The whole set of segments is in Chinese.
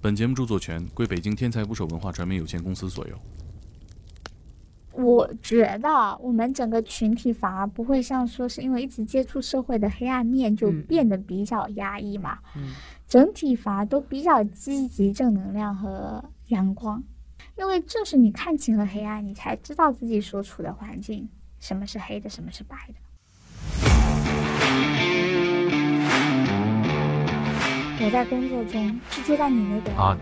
本节目著作权归北京天才捕手文化传媒有限公司所有。我觉得我们整个群体反而不会像说是因为一直接触社会的黑暗面就嗯变得比较压抑嘛，嗯整体反而都比较积极、正能量和阳光。因为正是你看清了黑暗，你才知道自己所处的环境什么是黑的，什么是白的。我在工作中是坐在你那边，啊！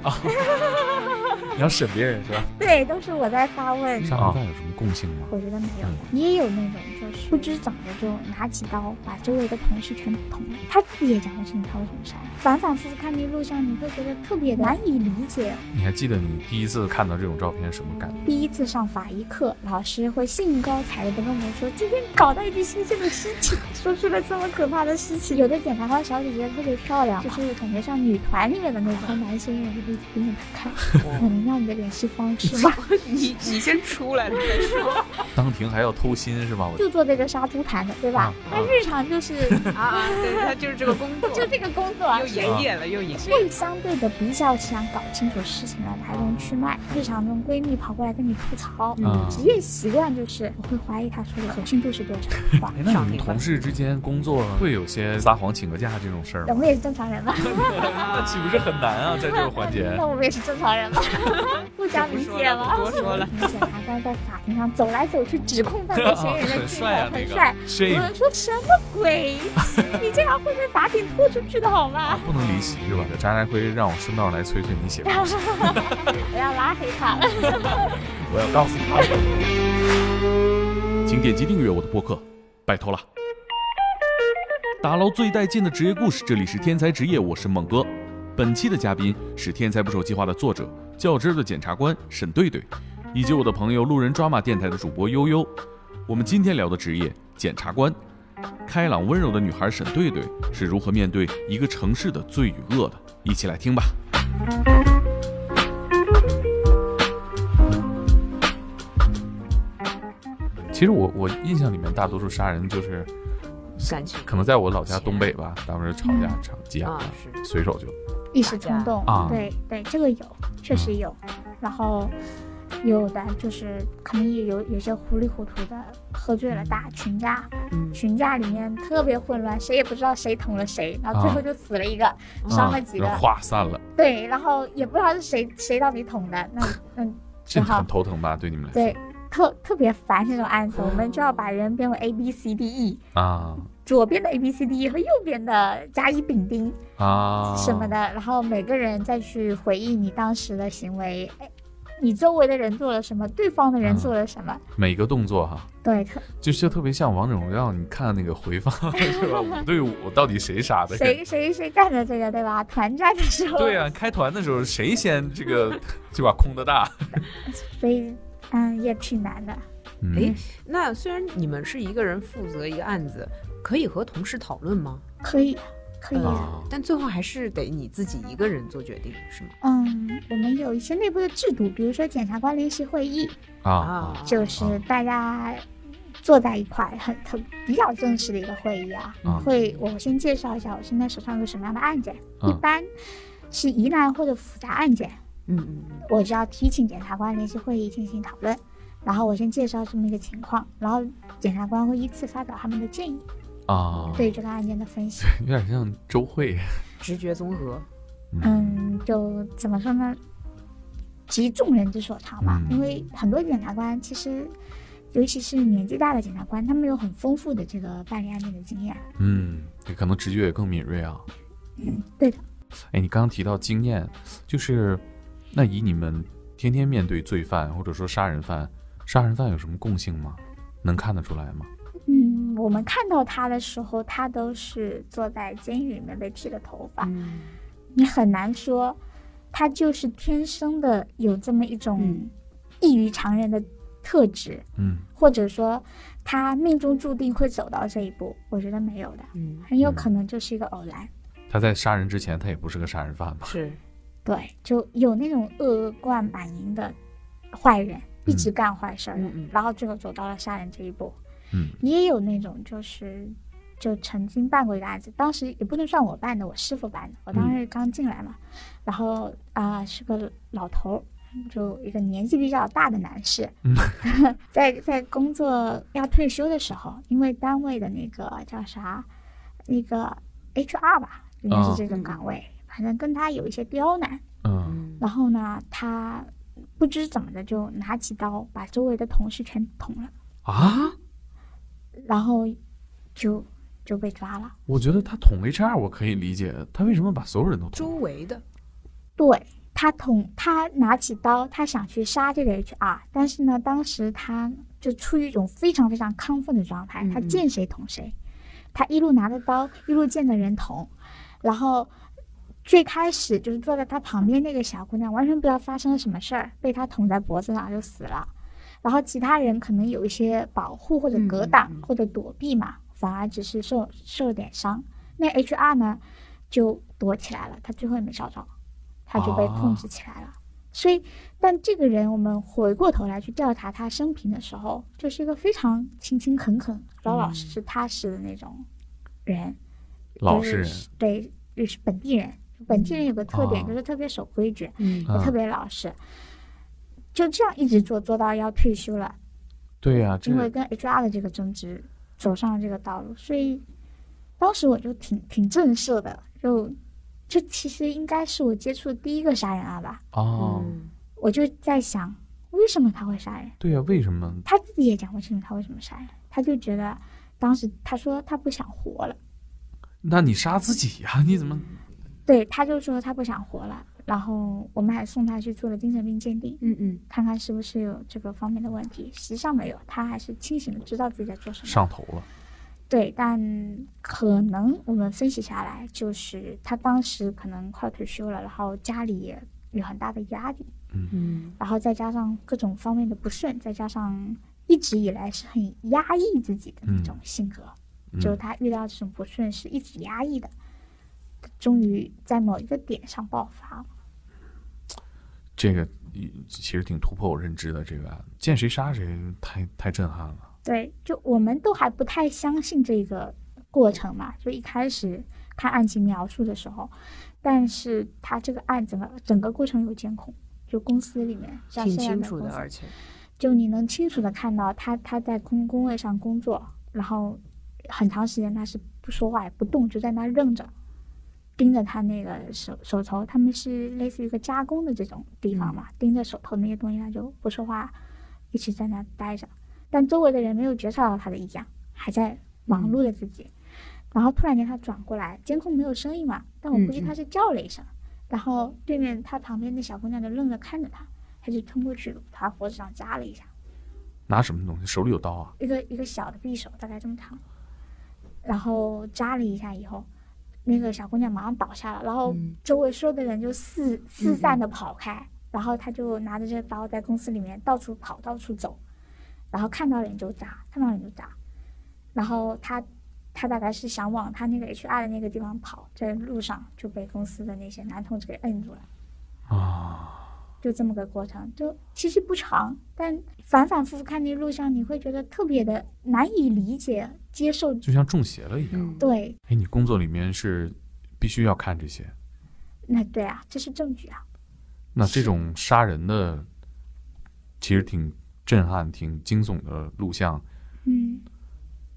你要审别人是吧？对，都是我在发问。杀人犯有什么共性吗？我觉得没有嗯的，也有那种就是不知怎么就拿起刀把周围的同事全捅了，他自己也讲不清他为什么杀人。反反复复看那录像，你会觉得特别难以理解。你还记得你第一次看到这种照片什么感觉？第一次上法医课，老师会兴高采烈的跟我们说，今天搞到一具新鲜的尸体，说出了这么可怕的事情。有的检察官小姐姐特别漂亮，就是感觉像女团里面的那种，和男生也会盯着她看，可 能要你的联系方式吗。你你先出来，你再说 当庭还要偷心是吧？我就做这个杀猪盘的，对吧？嗯那日常就是啊啊！对他就是这个工作，就这个工作，又营业了，又营业。会相对的比较想搞清楚事情的来龙去脉。日常中闺蜜跑过来跟你吐槽，嗯职业习惯就是我会怀疑她说的可信度是多少。哎，那你们同事之间工作会有些撒谎请个假这种事儿吗？我们也是正常人嘛，那岂不是很难啊？在这个环节那，我们也是正常人嘛，互相理解嘛。不多说了。检察官在法庭上走来走去，指控犯罪嫌疑人的帅很帅。有 shame 人说什么鬼？你这样会被法庭拖出去的好吗？不能离席是吧？张家辉让我顺道来催催你写东西，我要拉黑他了。我要告诉他。请点击订阅我的播客，拜托了。打捞最带劲的职业故事，这里是天才职业，我是猛哥。本期的嘉宾是《天才捕手计划》的作者，较真儿的检察官沈对对，以及我的朋友路人抓马电台的主播悠悠。我们今天聊的职业检察官，开朗温柔的女孩沈对对是如何面对一个城市的罪与恶的？一起来听吧。其实我我印象里面，大多数杀人就是感情可能在我老家东北吧，当时吵架吵急眼啊了，随手就一时冲动啊。对对，这个有，确实有。然后有的就是可能也有有些糊里糊涂的喝醉了打群架，嗯。群架里面特别混乱，谁也不知道谁捅了谁，然后最后就死了一个，伤了几个，啊。话散了，对，然后也不知道是谁谁到底捅的，那 那这很头疼吧？对你们来说。对特特别烦这种案子，我们就要把人编为 A B C D E。啊左边的 A B C D E 和右边的甲乙丙丁，啊什么的，然后每个人再去回忆你当时的行为，哎，你周围的人做了什么，对方的人嗯做了什么，每个动作哈，对，特就是特别像王者荣耀，你看那个回放 是吧？五对五到底谁杀的？谁谁谁干的这个，对吧？团战的时候，对啊、开团的时候谁先这个就把空的大？所以嗯也挺难的。嗯哎，那虽然你们是一个人负责一个案子，可以和同事讨论吗？可以，可以。啊但最后还是得你自己一个人做决定，是吗？嗯，我们有一些内部的制度，比如说检察官联席会议，啊啊就是大家坐在一块，很很比较正式的一个会议啊。啊会，我先介绍一下我现在手上有什么样的案件，嗯一般是疑难或者复杂案件，嗯嗯嗯我就要提请检察官联席会议进行讨论。然后我先介绍这么一个情况，然后检察官会依次发表他们的建议，啊，对这个案件的分析。有点像周慧。直觉综合，嗯，就怎么说呢？集众人之所长嘛，嗯因为很多检察官其实，尤其是年纪大的检察官，他们有很丰富的这个办理案件的经验。嗯，对，可能直觉也更敏锐啊。嗯，对的。哎，你刚刚提到经验，就是那以你们天天面对罪犯或者说杀人犯，杀人犯有什么共性吗？能看得出来吗？嗯，我们看到他的时候，他都是坐在监狱里面被剃了头发，嗯。你很难说他就是天生的有这么一种嗯。异于常人的特质，嗯。或者说他命中注定会走到这一步，我觉得没有的，嗯，很有可能就是一个偶然。他在杀人之前，他也不是个杀人犯吧。是。对，就有那种恶贯满盈的坏人，一直干坏事儿，然后最后走到了杀人这一步。嗯。也有那种就是就曾经办过一个案子，当时也不能算我办的，我师傅办的。我当时刚进来嘛，然后啊、是个老头儿，就一个年纪比较大的男士，嗯。在在工作要退休的时候，因为单位的那个叫啥，那个 HR 吧，应该是这种岗位，反正跟他有一些刁难。然后呢，他不知怎么的就拿起刀把周围的同事全捅了，啊，然后就就被抓了。我觉得他捅 HR 我可以理解，他为什么把所有人都捅周？围的，对他捅，他拿起刀，他想去杀这个 HR，但是呢，当时他就处于一种非常非常亢奋的状态，嗯他见谁捅谁，他一路拿着刀，一路见着人捅，然后最开始就是坐在他旁边那个小姑娘完全不知道发生了什么事儿，被他捅在脖子上就死了，然后其他人可能有一些保护或者格挡或者躲避嘛，反而只是受受了点伤。那 HR 呢就躲起来了，他最后也没找着。他就被控制起来了。所以，但这个人我们回过头来去调查他生平的时候，就是一个非常勤勤恳恳、老老实实、踏实的那种人，老实人，就是对，就是本地人。本地人有个特点，哦就是特别守规矩，嗯也特别老实。就这样一直做做到要退休了，对呀、这个因为跟 HR 的这个争执走上了这个道路，所以当时我就挺挺震慑的，就这其实应该是我接触的第一个杀人案吧。哦，嗯我就在想，为什么他会杀人？对呀、为什么？他自己也讲不清楚他为什么杀人，他就觉得当时他说他不想活了，那你杀自己呀、你怎么？对，他就说他不想活了。然后我们还送他去做了精神病鉴定，嗯嗯看看是不是有这个方面的问题。实际上没有，他还是清醒的，知道自己在做什么。上头了？对，但可能我们分析下来，就是他当时可能快退休了，然后家里也有很大的压力，嗯然后再加上各种方面的不顺，再加上一直以来是很压抑自己的那种性格，嗯就是他遇到这种不顺是一直压抑的，终于在某一个点上爆发了。这个其实挺突破我认知的。这个案见谁杀谁，太太震撼了。对，就我们都还不太相信这个过程嘛，就一开始看案情描述的时候，但是他这个案整个整个过程有监控，就公司里面像挺清楚的，而且就你能清楚的看到他他在工工位上工作，然后很长时间他是不说话也不动，就在那愣着，盯着他那个手手头，他们是类似于一个加工的这种地方嘛，盯着手头那些东西，他就不说话，一直在那待着，但周围的人没有觉察到他的异样，还在忙碌着自己。然后突然间他转过来，监控没有声音嘛，但我估计他是叫了一声，然后对面他旁边的小姑娘就愣着看着他，他就冲过去他脖子上扎了一下。拿什么东西？手里有刀啊？一个一个小的匕首，大概这么长，然后扎了一下以后，那个小姑娘马上倒下了，然后嗯。周围所有的人就四四散的跑开，然后他就拿着这个刀在公司里面到处跑，到处走，然后看到人就扎，看到人就扎，然后他他大概是想往他那个 HR 的那个地方跑，在路上就被公司的那些男同志给摁住了。啊，就这么个过程，就其实不长，但反反复复看那录像，你会觉得特别的难以理解、接受。就像中邪了一样。嗯对，哎，你工作里面是必须要看这些。那对啊，这是证据啊。那这种杀人的，其实挺震撼、挺惊悚的录像，嗯，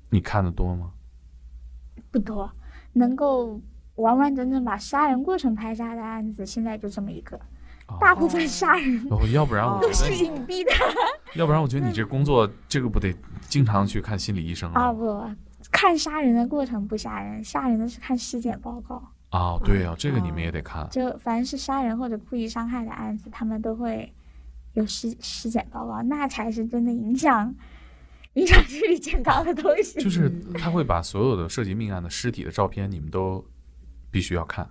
你看的多吗？不多，能够完完整整把杀人过程拍下来的案子，现在就这么一个。哦大部分杀人哦，要不然我都是，隐蔽的要不然我觉得你这工作，这个不得经常去看心理医生啊！啊？不，看杀人的过程不杀人，杀人的是看尸检报告。啊，对啊，这个你们也得看。就凡是杀人或者故意伤害的案子，他们都会有尸尸检报告，那才是真的影响影响心理健康的东西。就是他会把所有的涉及命案的尸体的照片，你们都必须要看。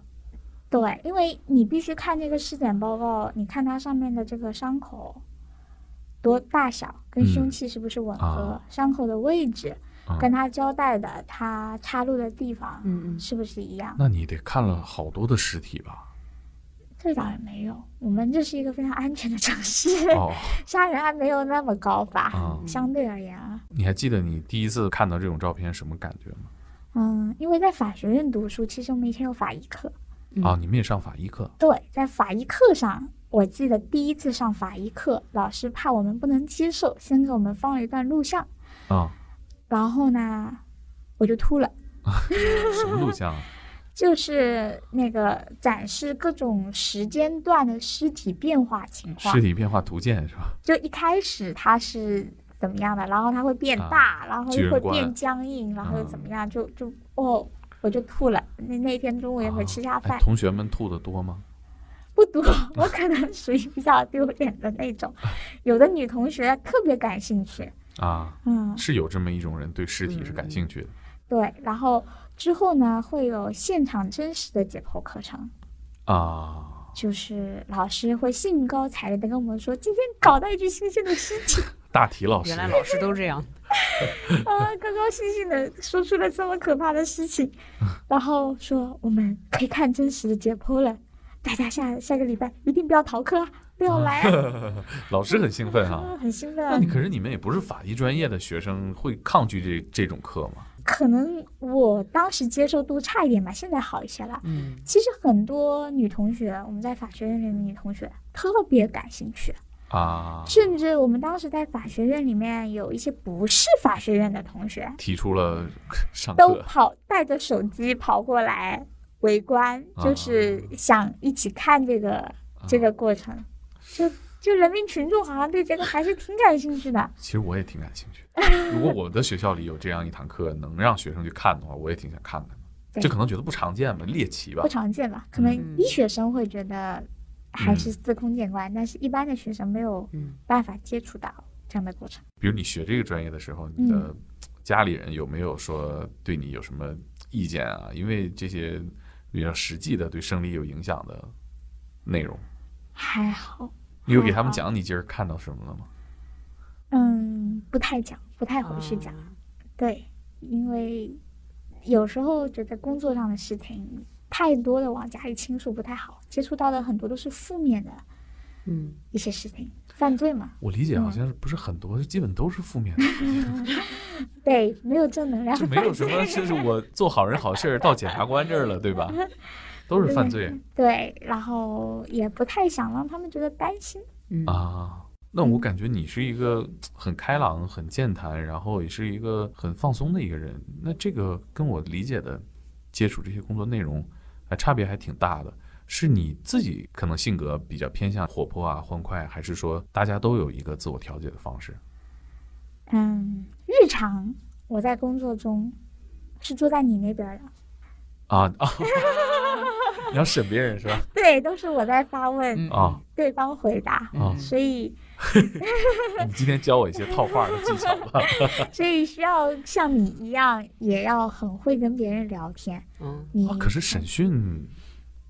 对，因为你必须看这个尸检报告，你看它上面的这个伤口多大小，跟嗯凶器是不是吻合，啊伤口的位置，啊跟他交代的他插入的地方、是不是一样？那你得看了好多的尸体吧？这倒也没有，我们这是一个非常安全的城市，哦，杀人案没有那么高吧？啊，相对而言啊，你还记得你第一次看到这种照片什么感觉吗？嗯，因为在法学院读书，其实我们以前有法医课。啊，你们也上法医课对，在法医课上，我记得第一次上法医课，老师怕我们不能接受，先给我们放了一段录像，啊？然后呢，我就吐了。什么录像啊？就是那个展示各种时间段的尸体变化情况尸，体变化图鉴是吧？就一开始它是怎么样的，然后它会变大，然后又会变僵硬，然后又怎么样，就就哦，我就吐了。那那天中午也没吃下饭，哎同学们吐的多吗？不多，我可能属于比较丢脸的那种。有的女同学特别感兴趣，啊，嗯，是有这么一种人对尸体是感兴趣的对，然后之后呢会有现场真实的解剖课程。啊。就是老师会兴高采烈的跟我们说，今天搞到一具新鲜的尸体 大体老师原来老师都这样。啊，高高兴兴的说出了这么可怕的事情，然后说我们可以看真实的解剖了，大家下下个礼拜一定不要逃课啊，不要来啊，老师很兴奋哈、啊很兴奋啊那你。可是你们也不是法医专业的学生，会抗拒这这种课吗？可能我当时接受度差一点吧，现在好一些了。嗯其实很多女同学，我们在法学院里的女同学特别感兴趣，啊，甚至我们当时在法学院里面有一些不是法学院的同学，提出了 上都跑带着手机跑过来围观，啊就是想一起看这个、这个过程。就就人民群众好像对这个还是挺感兴趣的。其实我也挺感兴趣。如果我的学校里有这样一堂课，能让学生去看的话，我也挺想看看的。对这可能觉得不常见吧，猎奇吧不。常见吧？可能嗯医学生会觉得还是司空见惯，但是一般的学生没有嗯办法接触到这样的过程。比如你学这个专业的时候，你的嗯家里人有没有说对你有什么意见啊？因为这些比较实际的对生理有影响的内容，还好，你有给他们讲你今儿看到什么了吗？嗯，不太讲，不太回去讲。啊对，因为有时候觉得工作上的事情太多的往家里倾诉不太好，接触到的很多都是负面的嗯一些事情，犯罪嘛。我理解好嗯像不是很多，基本都是负面的，对，没有正能量就没有什么 就是我做好人好事儿到检察官这儿了，对吧？都是犯罪对，然后也不太想让他们觉得担心。嗯啊。那我感觉你是一个很开朗、很健谈，然后也是一个很放松的一个人。那这个跟我理解的接触这些工作内容，还差别还挺大的。是你自己可能性格比较偏向活泼啊、欢快，还是说大家都有一个自我调节的方式？嗯，日常我在工作中是坐在你那边的，啊啊！你要审别人是吧？对，都是我在发问，嗯啊对方回答，啊！所以 你今天教我一些套话的技巧吧。所以需要像你一样，也要很会跟别人聊天。嗯你、啊，可是审讯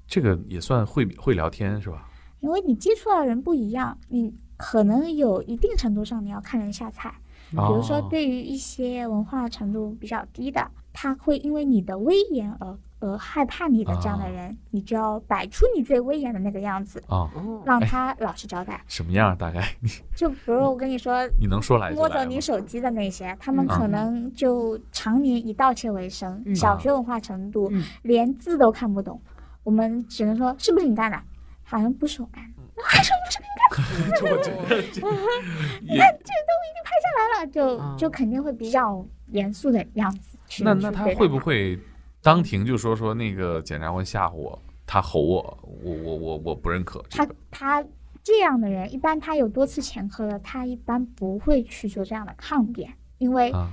这个也算会会聊天是吧？因为你接触到的人不一样，你可能有一定程度上你要看人下菜。比比如说，对于一些文化程度比较低的，他会因为你的威严而而害怕你的这样的人，你就要摆出你最威严的那个样子，啊，哦让他老实交代。什么样？大概 就比如我跟你说，你能说来就摸走你手机的那些，他们嗯可能就常年以盗窃为生，嗯小学文化程度，嗯连字都看不懂。我们只能说是不是你干的？好像不是我干的，还说不是你我觉得这 也来了，就啊就肯定会比较严肃的样子。那那他会不会当庭就说说那个检察官吓唬我，他吼我，我我我我不认可这他个他这样的人，一般他有多次前科的，他一般不会去做这样的抗辩，因为啊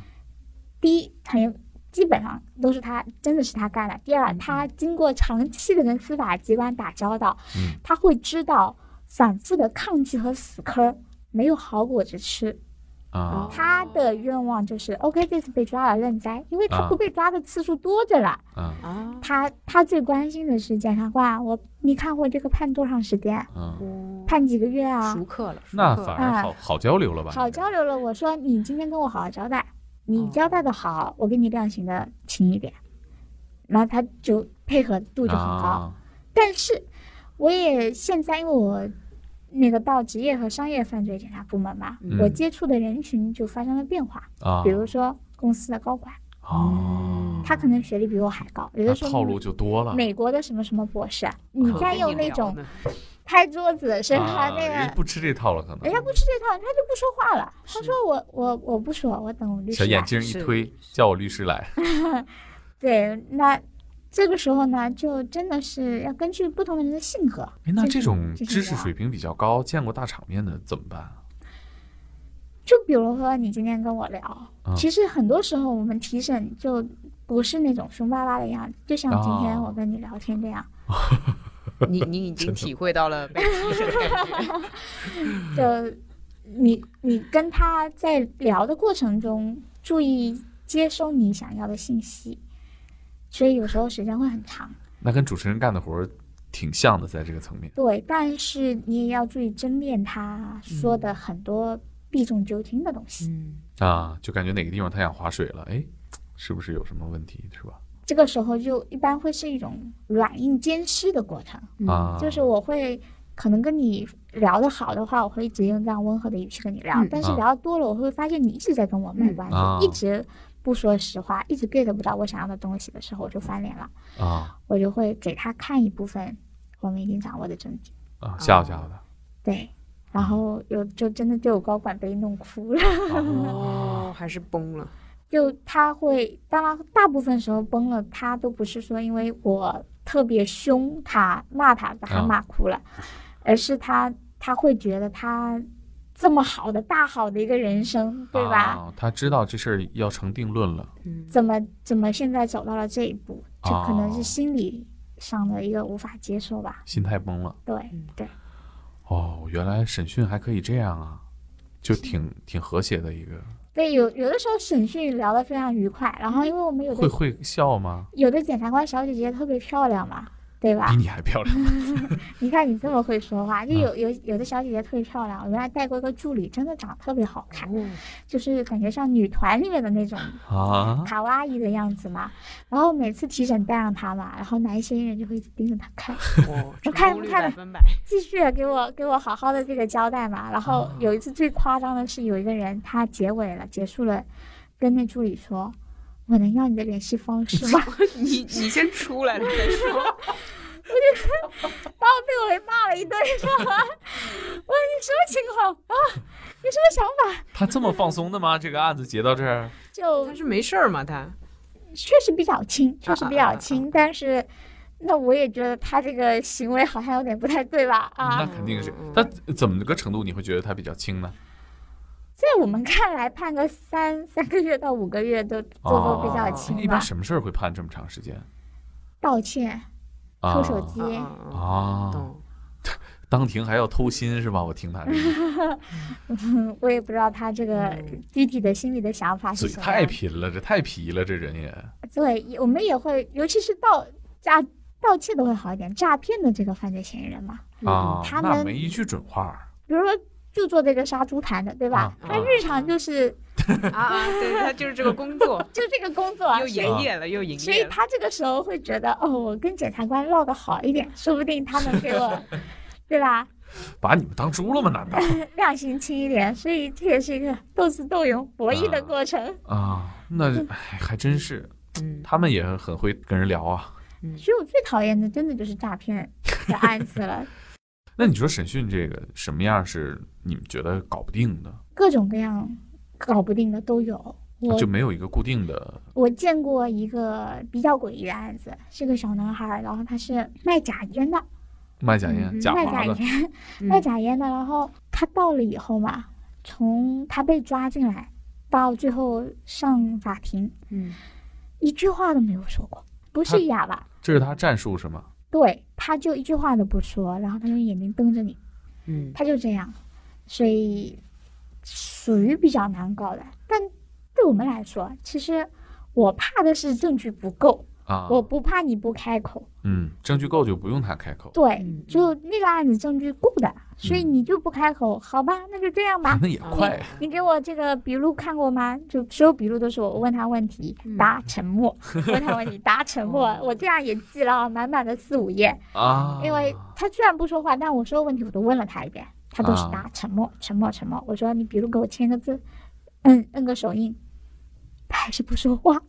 第一，很有基本上都是他真的是他干的；第二，他经过长期的跟司法机关打交道，嗯他会知道反复的抗拒和死磕没有好果子吃。啊他的愿望就是，OK，这次被抓了认栽，因为他啊不被抓的次数多着了。啊啊他他最关心的是检察官，我你看我这个判多长时间？判几个月啊？熟客了，那反而啊好好交流了吧？好交流了。我说你今天跟我好好交代，你哦交代的好，我给你量刑的轻一点，然后他就配合度就很高。啊但是我也现在因为我那个到职业和商业犯罪检察部门嘛，嗯我接触的人群就发生了变化，啊，比如说公司的高管，哦，他可能学历比我还高，有那的时候套路就多了。美国的什么什么博士，你可再跟你聊用那种 拍桌子是吧？啊，那个人家不吃这套了，可能人家不吃这套，他就不说话了。他说我我我不说，我等我律师。小眼镜一推，叫我律师来。对，那这个时候呢，就真的是要根据不同的人的性格。哎，那这种知识水平比较高、见过大场面的怎么办啊？就比如说你今天跟我聊，嗯其实很多时候我们提审就不是那种凶巴巴的样子，就像今天哦我跟你聊天这样，你你已经体会到了被提审的感觉。就你你跟他在聊的过程中，注意接收你想要的信息，所以有时候时间会很长。那跟主持人干的活儿挺像的，在这个层面。对，但是你也要注意甄别他说的很多避重就轻的东西。嗯，啊，就感觉哪个地方他想划水了，哎，是不是有什么问题，是吧？这个时候就一般会是一种软硬兼施的过程，嗯啊，就是我会可能跟你聊得好的话，我会一直用这样温和的语气跟你聊，嗯但是啊聊得多了，我会发现你一直在跟我卖关子，啊一直不说实话，一直 get 不到我想要的东西的时候，我就翻脸了，啊我就会给他看一部分我们已经掌握的证据，啊，吓唬吓唬他。对。然后有就真的就有高管被弄哭了，哦，还是崩了。就他会，当然大部分时候崩了，他都不是说因为我特别凶他骂他把他啊骂哭了，而是他他会觉得他这么好的大好的一个人生，对吧？啊？他知道这事儿要成定论了。嗯，怎么怎么现在走到了这一步，这可能哦是心理上的一个无法接受吧？心态崩了。对嗯对，哦，原来审讯还可以这样啊，就挺挺和谐的一个。对，有有的时候审讯聊得非常愉快，然后因为我们有的会会笑吗？有的检察官小姐姐特别漂亮嘛，对吧比？你还漂亮。你看你这么会说话，就嗯有有有的小姐姐特别漂亮，我原来带过一个助理，真的长得特别好看，哦，就是感觉像女团里面的那种啊，卡哇伊的样子嘛。然后每次提审带上她嘛，然后男嫌疑人就会一直盯着她看，哦，我看成功率看百分百。继续给我给我好好的这个交代嘛。然后有一次最夸张的是，有一个人他结尾了，结束了，跟那助理说：“我能要你的联系方式吗？”你你先出来了再说。把我被我给骂了一顿，知道吗？我说你什么情况啊？你什么想法？他这么放松的吗？这个案子结到这儿，就他是没事儿嘛，他确实比较轻，确实比较轻，但是。那我也觉得他这个行为好像有点不太对吧？啊那啊，肯定是嗯。他怎么个程度你会觉得他比较轻呢？在我们看来，判个三三个月到五个月都都都比较哦轻吧一般。什么事儿会判这么长时间道歉、啊？偷手机，啊。当庭还要偷心是吧？我听他这个嗯，我也不知道他这个嗯具体的心里的想法是嘴太什么太。贫了，这太皮了，这人也对，我们也会，尤其是盗诈盗窃的会好一点，诈骗的这个犯罪嫌疑人嘛，啊，他们那没一句准话。比如说就做这个杀猪盘的，对吧？啊他日常就是啊啊，对他就是这个工作，就这个工作啊，又营业了，又营业所以。他这个时候会觉得，哦，我跟检察官唠得好一点，说不定他能给我，对吧？把你们当猪了吗？难道 量刑轻一点，所以这也是一个斗智斗勇、博弈的啊过程。啊？那哎还真是，嗯，他们也很会跟人聊啊。所以我最讨厌的，真的就是诈骗的案子了，那你说审讯这个什么样是你们觉得搞不定的？各种各样搞不定的都有。我就没有一个固定的我见过一个比较诡异的案子，是个小男孩儿，然后他是卖假烟的，卖假烟、嗯卖假烟，嗯卖假烟的。然后他到了以后嘛，从他被抓进来到最后上法庭，嗯一句话都没有说过，不是哑巴，这是他战术是吗？对，他就一句话都不说，然后他用眼睛瞪着你，嗯他就这样，所以属于比较难搞的。但对我们来说，其实我怕的是证据不够，啊，我不怕你不开口。嗯，证据够就不用他开口，对嗯，就那个案子证据够的，所以嗯你就不开口，好吧，那就这样吧。那也快。你给我这个笔录看过吗？就所有笔录都是我问他问题，嗯答沉默，问他问题答沉默哦。我这样也记了满满的四五页，啊，因为他虽然不说话，但我所有问题我都问了他一遍，他都是啊答沉默，沉默，沉默。我说你比如给我签个字，摁摁个手印，他还是不说话，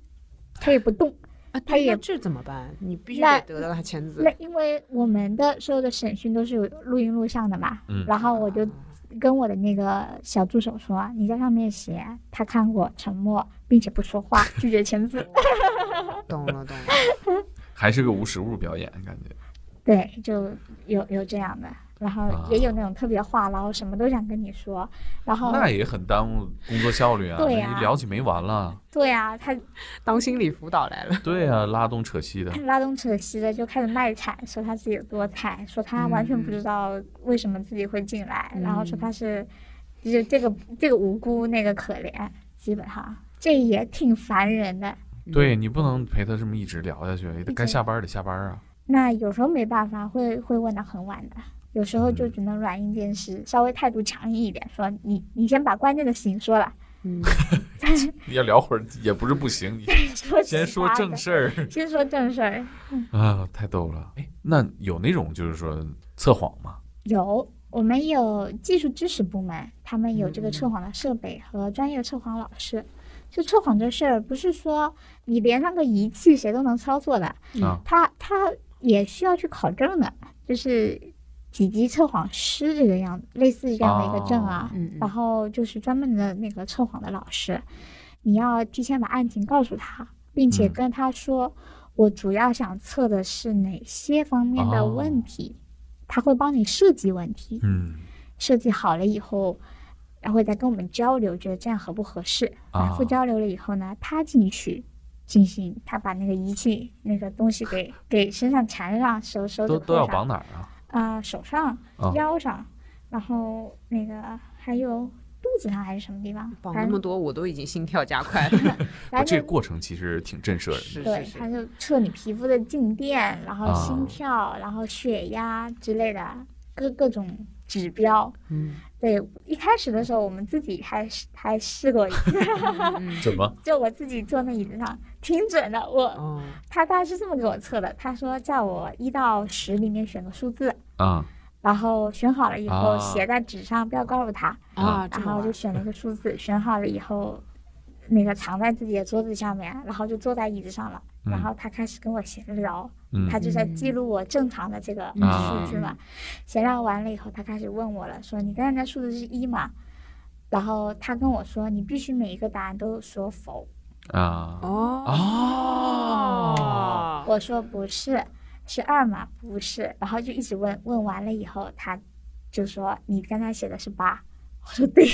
他也不动。啊，他也那这怎么办？你必须得得到他签字那。因为我们的所有的审讯都是有录音录像的嘛，嗯然后我就跟我的那个小助手说，你在上面写他看过，沉默，并且不说话，拒绝签字。懂 了懂了。还是个无实物表演，感觉。对，就有有这样的，然后啊也有那种特别话唠，什么都想跟你说，然后那也很耽误工作效率啊！对呀一聊起没完了。对啊，他当心理辅导来了。对啊，拉东扯西的。拉东扯西的就开始卖惨，说他自己有多惨，说他完全不知道为什么自己会进来，嗯然后说他是，就是这个这个无辜那个可怜，基本上这也挺烦人的。对你不能陪他这么一直聊下去，直该下班得下班啊。那有时候没办法，会会问到很晚的，有时候就只能软硬兼施，稍微态度强硬一点，说你你先把关键的事情说了，嗯，你要聊会儿也不是不行，你先说，正事儿先说正事儿。啊，太逗了。哎，那有那种就是说测谎吗？有，我们有技术支持部门，他们有这个嗯测谎的设备和专业测谎老师。就测谎这事儿，不是说你连上个仪器谁都能操作的，啊，他他也需要去考证的，就是几级测谎师这个样子，类似这样的一个证啊。嗯然后就是专门的那个测谎的老师，你要提前把案情告诉他，并且嗯跟他说，我主要想测的是哪些方面的哦问题，他会帮你设计问题，嗯设计好了以后，然后再跟我们交流，觉得这样合不合适。反复啊交流了以后呢，他进去进行，他把那个仪器那个东西给给身上缠上，手手都要绑哪儿啊？啊、手上、啊腰上，然后那个还有肚子上还是什么地方，绑那么多，我都已经心跳加快了。这个过程其实挺震慑人的。是对，是他就测你皮肤的静电，然后啊心跳，然后血压之类的各各种指标。嗯对，一开始的时候我们自己还试还试过一次，嗯怎么？就我自己坐那椅子上挺准的，我哦，他大概是这么给我测的，他说叫我一到十里面选个数字，啊。然后选好了以后啊。写在纸上，不要告诉他，啊，然后就选了一个数字，选好了以后，那个藏在自己的桌子下面，然后就坐在椅子上了，嗯。然后他开始跟我闲聊，嗯。他就在记录我正常的这个嗯。数字嘛。闲聊完了以后，他开始问我了，说你刚才那数字是一嘛？然后他跟我说，你必须每一个答案都说否。啊。哦哦。我说不是，是二吗？不是。然后就一直问，问完了以后，他就说你刚才写的是八。我说对，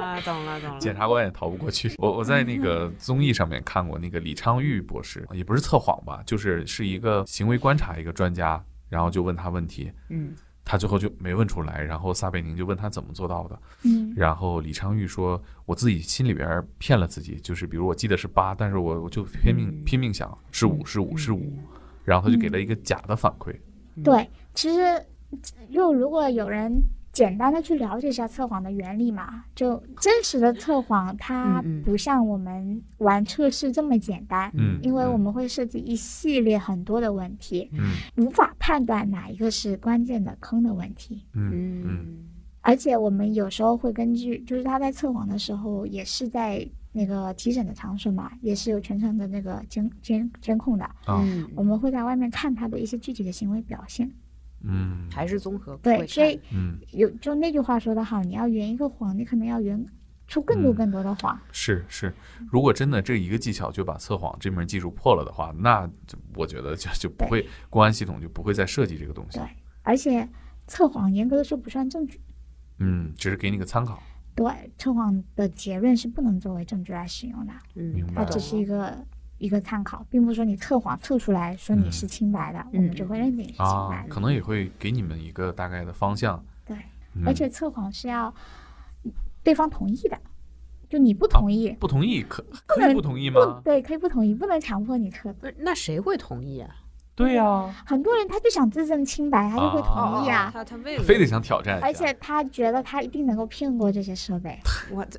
啊，懂了懂了。检察官也逃不过去。我我在那个综艺上面看过那个李昌钰博士，也不是测谎吧，就是是一个行为观察一个专家，然后就问他问题，嗯他最后就没问出来，然后撒贝宁就问他怎么做到的，嗯然后李昌钰说，我自己心里边骗了自己，就是比如我记得是八，但是我我就拼命嗯拼命想是五是五是五，然后他就给了一个假的反馈。对，其实就如果有人简单的去了解一下测谎的原理嘛，就真实的测谎它不像我们玩测试这么简单，嗯，因为我嗯们会设计一系列很多的问题，嗯。无法判断哪一个是关键的坑的问题。嗯。而且我们有时候会根据，就是他在测谎的时候，也是在那个提审的场所嘛，也是有全程的那个监监监控的，啊嗯，我们会在外面看他的一些具体的行为表现。嗯还是综合对，所以嗯有就那句话说得好，你要圆一个谎，你可能要圆出更多嗯更多的谎。是是，如果真的这一个技巧就把测谎这门技术破了的话，那就我觉得就就不会公安系统就不会再设计这个东西对。而且测谎严格的说不算证据，嗯，只是给你个参考。对，测谎的结论是不能作为证据来使用的，嗯，明白它只是一个一个参考，并不是说你测谎测出来说你是清白的，我们就会认定你是清白啊，的。可能也会给你们一个大概的方向。对，嗯而且测谎是要对方同意的，就你不同意，不同意可可以能不同意吗？对，可以不同意，不能强迫你测。那谁会同意啊？对呀，很多人他就想自证清白，他就会同意啊。他他为了非得想挑战。而且他觉得他一定能够骗过这些设备，我这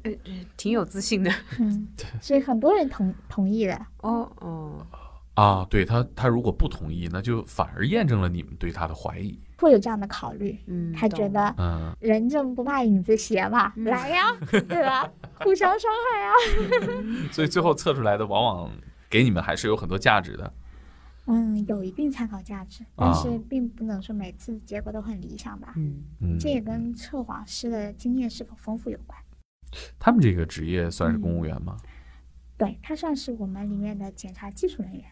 挺有自信的。嗯，所以很多人同同意的。哦哦，啊，对他他如果不同意，那就反而验证了你们对他的怀疑。会有这样的考虑，嗯，他觉得嗯，人正不怕影子斜嘛，来呀，对吧？互相伤害啊。所以最后测出来的往往给你们还是有很多价值的。嗯，有一定参考价值，啊但是并不能说每次结果都很理想吧。嗯嗯，这也跟测谎师的经验是否丰富有关。他们这个职业算是公务员吗？对，他算是我们里面的检查技术人员，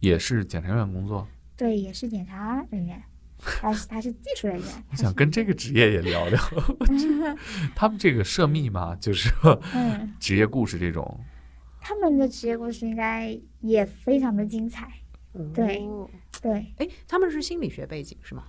也是检察院工作。对，也是检察人员，但是他是技术人员。我想跟这个职业也聊聊 他们这个涉密嘛？就是说嗯，职业故事这种，他们的职业故事应该也非常的精彩。对哦对，哎，他们是心理学背景是吗？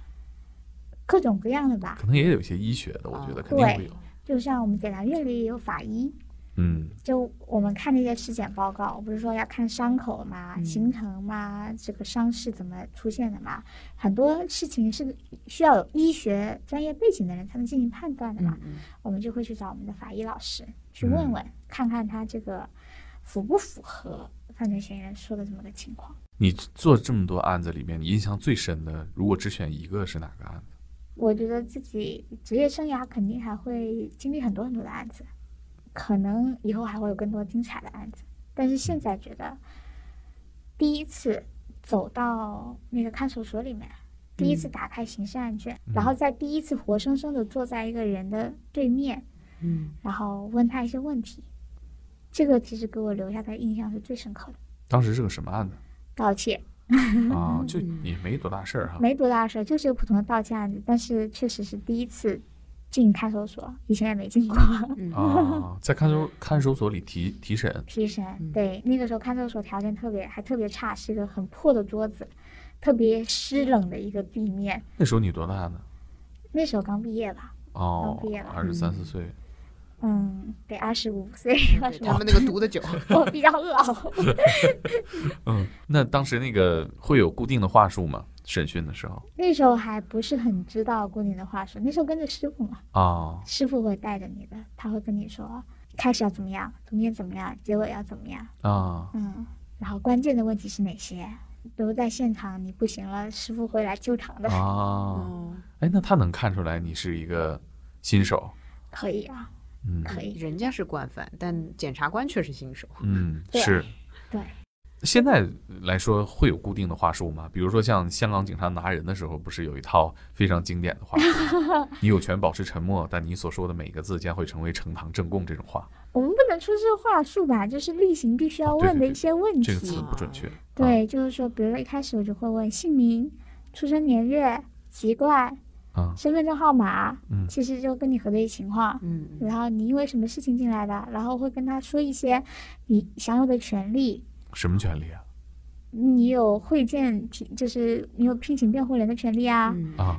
各种各样的吧，可能也有一些医学的，我觉得哦肯定会有。就像我们检察院里也有法医，嗯就我们看那些尸检报告，不是说要看伤口嘛、嗯形成嘛，这个伤势怎么出现的嘛，很多事情是需要有医学专业背景的人才能进行判断的嘛。嗯我们就会去找我们的法医老师去问问，看看他这个符不符合犯罪嫌疑人说的这么个情况。你做这么多案子里面，你印象最深的，如果只选一个是哪个案子？我觉得自己职业生涯肯定还会经历很多很多的案子，可能以后还会有更多精彩的案子。但是现在觉得，第一次走到那个看守所里面，第一次打开刑事案卷，然后在第一次活生生的坐在一个人的对面，嗯然后问他一些问题，这个其实给我留下的印象是最深刻的。当时是个什么案子盗窃啊？就也没多大事儿哈。没多大事儿，就是个普通的盗窃案子，但是确实是第一次进看守所，以前也没进过。嗯 啊，在看守看守所里提提审，提审嗯，对，那个时候看守所条件特别还特别差，是一个很破的桌子，特别湿冷的一个地面。那时候你多大呢？那时候刚毕业吧，哦刚毕业了，二十三四岁。嗯，得二十五岁，二十五，对他们那个读的久，我比较老。嗯，那当时那个会有固定的话术吗？审讯的时候那时候还不是很知道固定的话术，那时候跟着师傅嘛，哦，师傅会带着你的，他会跟你说开始要怎么样，中间怎么样，结尾要怎么样。啊，嗯，然后关键的问题是哪些？比如在现场你不行了，师傅会来救场的，啊，哦，哎，那他能看出来你是一个新手，可以啊，嗯可以，人家是惯犯，但检察官却是新手。嗯，是。对。现在来说会有固定的话术吗？比如说像香港警察拿人的时候，不是有一套非常经典的话术？你有权保持沉默，但你所说的每一个字将会成为呈堂证供。这种话，我们不能说是话术吧，就是例行必须要问的一些问题。这个词不准确。啊，对，就是说，比如说一开始我就会问姓名、出生年月、籍贯、啊，身份证号码，嗯其实就跟你核对情况。嗯然后你因为什么事情进来的，然后会跟他说一些你享有的权利，什么权利啊？你有会见提，就是你有聘请辩护人的权利啊，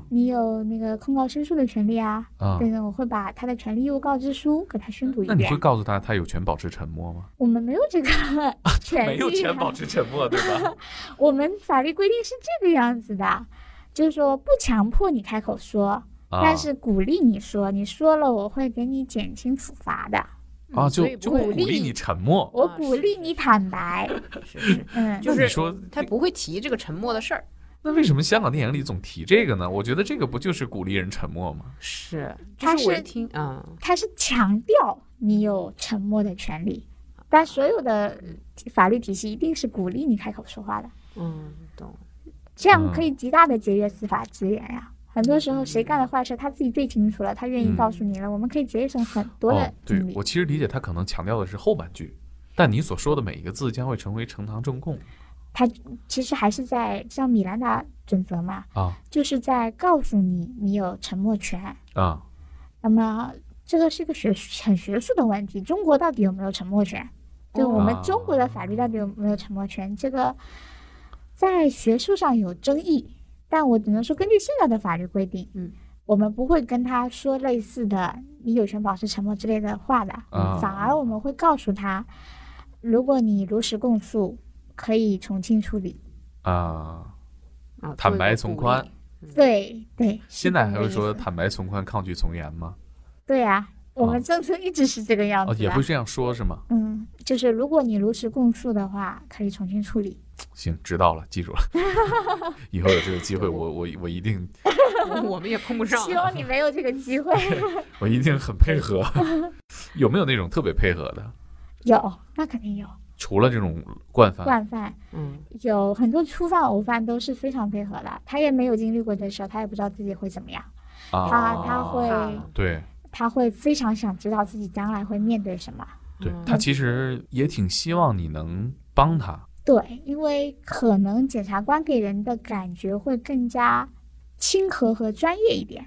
你有那个控告申诉的权利啊。啊！对的，我会把他的权利义务告知书给他宣读一遍那你会。告诉他他有权保持沉默吗？我们没有这个 权利、啊，没有权保持沉默，对吧？我们法律规定是这个样子的，就是说不强迫你开口说，啊但是鼓励你说，你说了我会给你减轻处罚的，啊，就就鼓励你沉默。我啊鼓励你坦白。是是，嗯，就是你说他不会提这个沉默的事儿。那为什么香港电影里总提这个呢？我觉得这个不就是鼓励人沉默吗？是，他是听啊，他是强调你有沉默的权利，但所有的法律体系一定是鼓励你开口说话的，嗯，懂。这样可以极大的节约司法资源呀。很多时候谁干了坏事，他自己最清楚了，他愿意嗯告诉你了，我们可以节省很多的哦，对。我其实理解他可能强调的是后半句，但你所说的每一个字将会成为呈堂证供他其实还是在像米兰达准则嘛，啊就是在告诉你你有沉默权。啊那么这个是一个学很学术的问题，中国到底有没有沉默权？就我们哦中国的法律到底有没有沉默权？这个在学术上有争议，但我只能说根据现在的法律规定，嗯，我们不会跟他说类似的“你有权保持沉默”之类的话的，啊反而我们会告诉他，如果你如实供述，可以从轻处理。啊！啊，坦白从宽。对对，现在还会说坦白从宽，抗拒从严吗？对呀、我哦们政策一直是这个样哦，子哦。也会这样说是吗？嗯，就是如果你如实供述的话，可以从轻处理。行，知道了，记住了。以后有这个机会，我我我一定 我们也碰不上。希望你没有这个机会。我一定很配合。有没有那种特别配合的？有，那肯定有。除了这种惯犯，惯犯，嗯有很多初犯、偶犯都是非常配合的。他也没有经历过这事儿，他也不知道自己会怎么样，啊，他他会对他会非常想知道自己将来会面对什么。嗯对他其实也挺希望你能帮他，对，因为可能检察官给人的感觉会更加亲和和专业一点。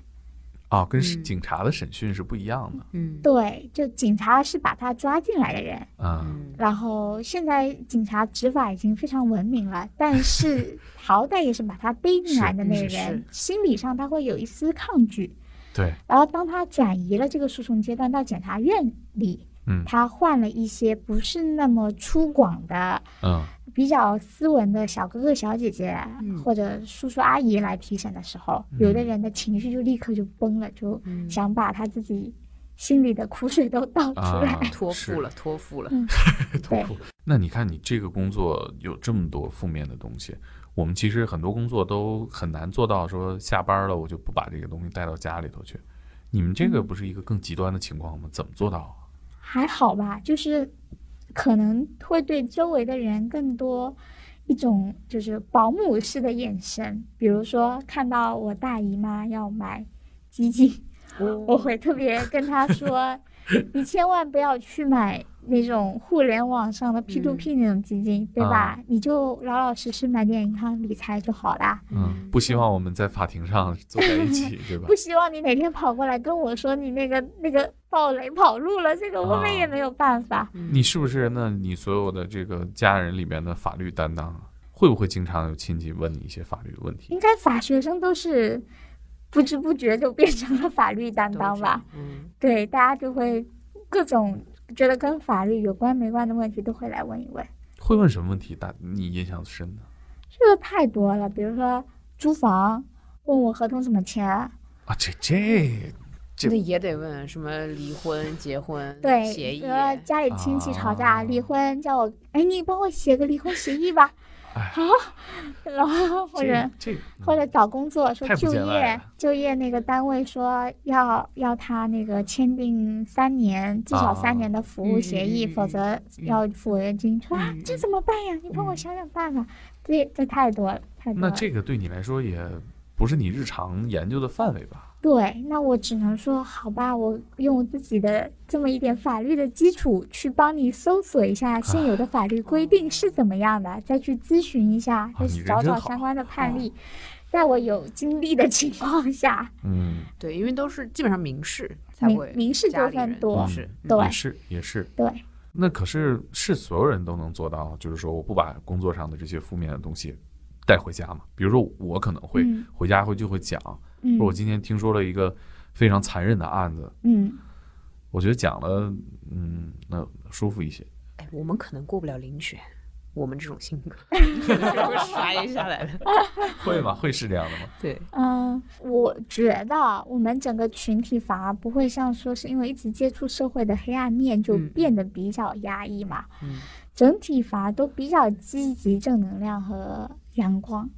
哦，跟警察的审讯是不一样的，嗯。对，就警察是把他抓进来的人，嗯嗯。然后现在警察执法已经非常文明了，但是 好歹也是把他逮进来的那是是。人，心理上他会有一丝抗拒。对，然后当他转移了这个诉讼阶段到检察院里，嗯。他换了一些不是那么粗犷的、嗯比较斯文的小哥哥小姐姐、嗯或者叔叔阿姨来提审的时候，有的人的情绪就立刻就崩了，就嗯想把他自己心里的苦水都倒出来。啊，托付了，托付了。托付，那你看，你这个工作有这么多负面的东西，我们其实很多工作都很难做到说下班了我就不把这个东西带到家里头去。你们这个不是一个更极端的情况吗？怎么做到啊？还好吧，就是可能会对周围的人更多一种就是保姆式的眼神，比如说看到我大姨妈要买基金，我会特别跟她说，你千万不要去买那种互联网上的 P to P 那种基金，对吧？你就老老实实买点银行理财就好啦。嗯，不希望我们在法庭上 坐在一起，对吧 不？希望你哪天跑过来跟我说你那个那个暴雷跑路了，这个我们也没有办法。你是不是那你所有的这个家人里面的法律担当啊？会不会经常有亲戚问你一些法律问题？应该法学生都是不知不觉就变成了法律担当吧？嗯对，大家就会各种觉得跟法律有关没关的问题都会来问一问。会问什么问题？大你印象深的这个太多了，比如说租房，问我合同怎么签，啊？这这这那也得问什么离婚、结婚对，协议家里亲戚吵架、啊离婚，叫我哎你帮我写个离婚协议吧，然后或者或者找工作说就业就业那个单位说要要他那个签订三年至少三年的服务协议，否则要付违约金。说啊嗯，这怎么办呀？你帮我嗯想想办法。这这太多了，太多了那。这个对你来说也不是你日常研究的范围吧？对，那我只能说好吧，我用我自己的这么一点法律的基础去帮你搜索一下现有的法律规定是怎么样的，再去咨询一下，再去找找相关的判例。在我有精力的情况下，嗯，对，因为都是基本上民事才民会民事纠纷多，是嗯对也是也是。对，那可是是所有人都能做到，就是说我不把工作上的这些负面的东西带回家嘛？比如说我可能会嗯回家会就会讲，嗯说我今天听说了一个非常残忍的案子，嗯，我觉得讲了，嗯，那舒服一些。哎，我们可能过不了遴选，我们这种性格会摔下来了。会吗？会是这样的吗？对，嗯，我觉得我们整个群体反而不会像说是因为一直接触社会的黑暗面就嗯变得比较压抑嘛，嗯整体反而都比较积极、正能量和阳光。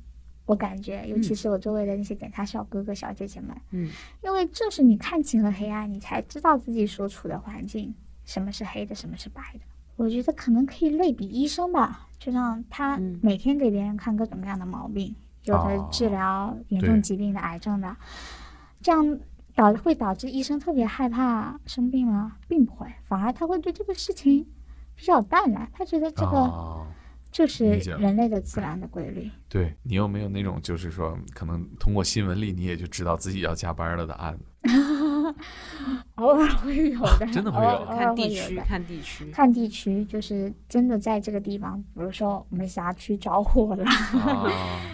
我感觉，尤其嗯。是我周围的那些检察小哥哥、小姐姐们，嗯。因为正是你看清了黑暗，你才知道自己所处的环境什么是黑的，什么是白的。我觉得可能可以类比医生吧，就像他嗯。每天给别人看各种各样的毛病，有的哦。治疗严重疾病的、癌症的，这样导会导致医生特别害怕生病吗？并不会，反而他会对这个事情比较淡然，他觉得这个啊，就是人类的自然的规律。对你有没有那种就是说，可能通过新闻里你也就知道自己要加班了的案子？偶尔会有的，真的会有看地区，看地区。看地区，就是真的在这个地方，比如说我们辖区着火了，啊，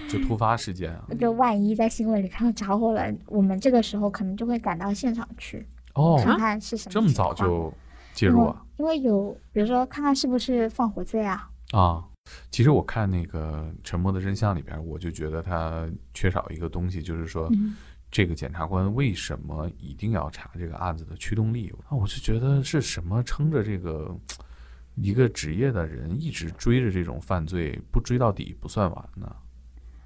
就突发事件啊。就万一在新闻里看到着火了，我们这个时候可能就会赶到现场去哦，看看是什么这么早就介入啊？因为有，比如说看看是不是放火罪啊，啊，其实我看那个《沉默的真相》里边，我就觉得他缺少一个东西，就是说嗯这个检察官为什么一定要查这个案子的驱动力？啊，我就觉得是什么撑着这个一个职业的人一直追着这种犯罪不追到底不算完呢？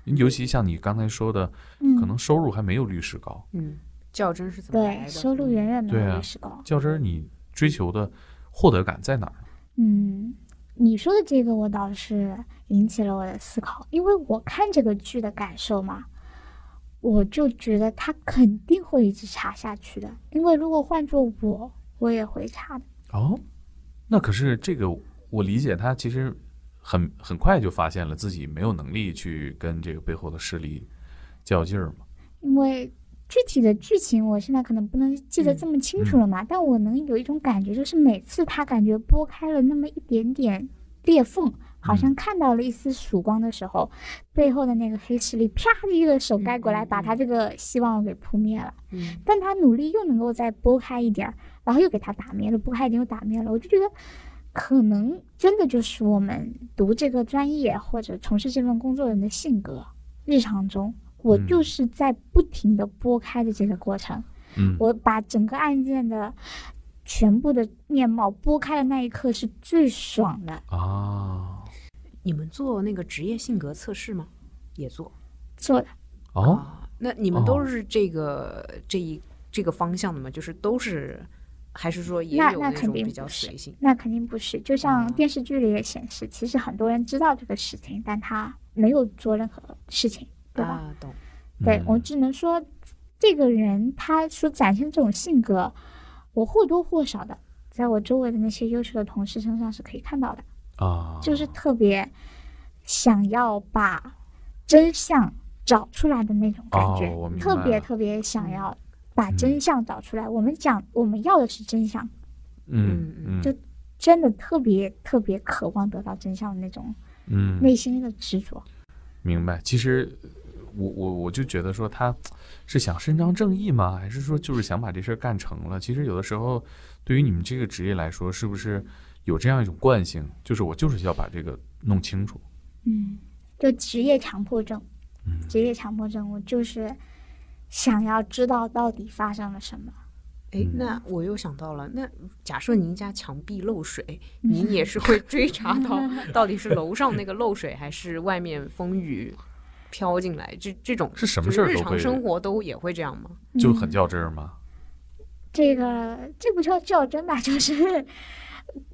尤其像你刚才说的，嗯，可能收入还没有律师高，嗯，较真是怎么来的对？收入远远没有律师高。较真儿你追求的获得感在哪儿？嗯，你说的这个，我倒是引起了我的思考，因为我看这个剧的感受嘛，我就觉得他肯定会一直查下去的，因为如果换做我，我也会查的。哦，那可是这个，我理解他其实很很快就发现了自己没有能力去跟这个背后的势力较劲儿嘛。因为具体的剧情我现在可能不能记得这么清楚了嘛，但我能有一种感觉，就是每次他感觉拨开了那么一点点裂缝，好像看到了一丝曙光的时候，背后的那个黑势力啪的一个手盖过来，把他这个希望给扑灭了。嗯但他努力又能够再拨开一点儿，然后又给他打灭了，拨开一点又打灭了，我就觉得。可能真的就是我们读这个专业或者从事这份工作人的性格，日常中我嗯就是在不停的拨开的这个过程，嗯，我把整个案件的全部的面貌拨开的那一刻是最爽的。啊，你们做那个职业性格测试吗？也做做的哦，啊？那你们都是这个、这一这个方向的吗？就是都是，还是说也有那种比较随性？那肯定不是，就像哦电视剧里也显示，其实很多人知道这个事情，但他没有做任何事情，对吧？啊，懂。对嗯我只能说，这个人他所展现这种性格，我或多或少的在我周围的那些优秀的同事身上是可以看到的，啊，就是特别想要把真相找出来的那种感觉，特别特别想要把嗯真相找出来。我们讲我们要的是真相，嗯嗯嗯就真的特别特别渴望得到真相的那种嗯，内心的执着。明白。其实我我我就觉得说他是想伸张正义吗？还是说就是想把这事儿干成了？其实有的时候对于你们这个职业来说，是不是有这样一种惯性，就是我就是要把这个弄清楚？嗯，就职业强迫症，嗯职业强迫症，我就是想要知道到底发生了什么。哎，嗯那我又想到了，那假设您家墙壁漏水，嗯 您也是会追查到到底是楼上那个漏水，还是外面风雨飘进来？这这种是什么事儿日常生活都也会这样吗？就很嗯较真儿吗？这个这不叫较真吧，就是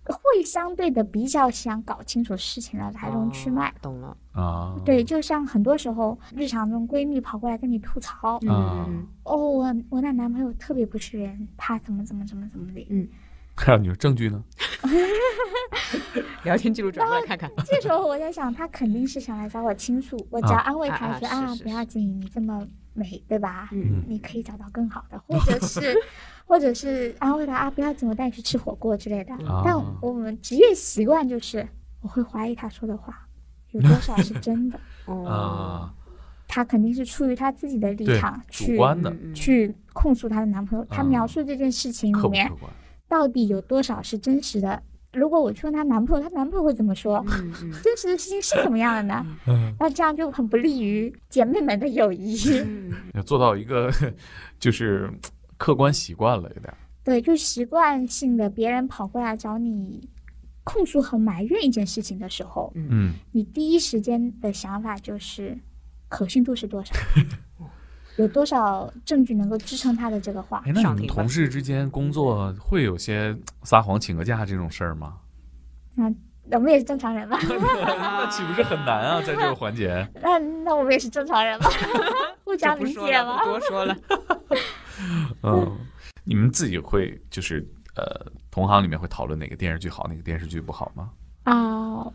会相对的比较想搞清楚事情的来龙去脉。哦懂了。啊，对，就像很多时候日常中闺蜜跑过来跟你吐槽，啊嗯，哦，我我那男朋友特别不是人，他怎么怎么怎么怎么的。还有你说证据呢？聊天记录转过来看看。这时候我在想，他肯定是想来找我倾诉，我只要啊安慰他啊说啊，不要紧，你这么美，对吧？嗯你可以找到更好的，或者是，或者是安慰他啊，不要紧，我带你去吃火锅之类的。啊但我们职业习惯就是，我会怀疑他说的话有多少是真的，哦，啊，他肯定是出于他自己的立对场，主去观的，去控诉她的男朋友。她啊描述这件事情里面？到底有多少是真实的？如果我去问她男朋友，她男朋友会怎么说？嗯嗯 真实的事情是怎么样的呢？嗯，那这样就很不利于姐妹们的友谊。嗯，要做到一个就是客观习惯了，有点。对，就习惯性的别人跑过来找你控诉和埋怨一件事情的时候，嗯，你第一时间的想法就是可信度是多少，有多少证据能够支撑他的这个话。哎，那你们同事之间工作会有些撒谎请个假这种事儿吗？那我们也是正常人吧？那岂不是很难啊？在这个环节，那那我们也是正常人吧？互相理解吗？多说了。嗯，你们自己会就是呃，同行里面会讨论哪个电视剧好，哪个电视剧不好吗？啊、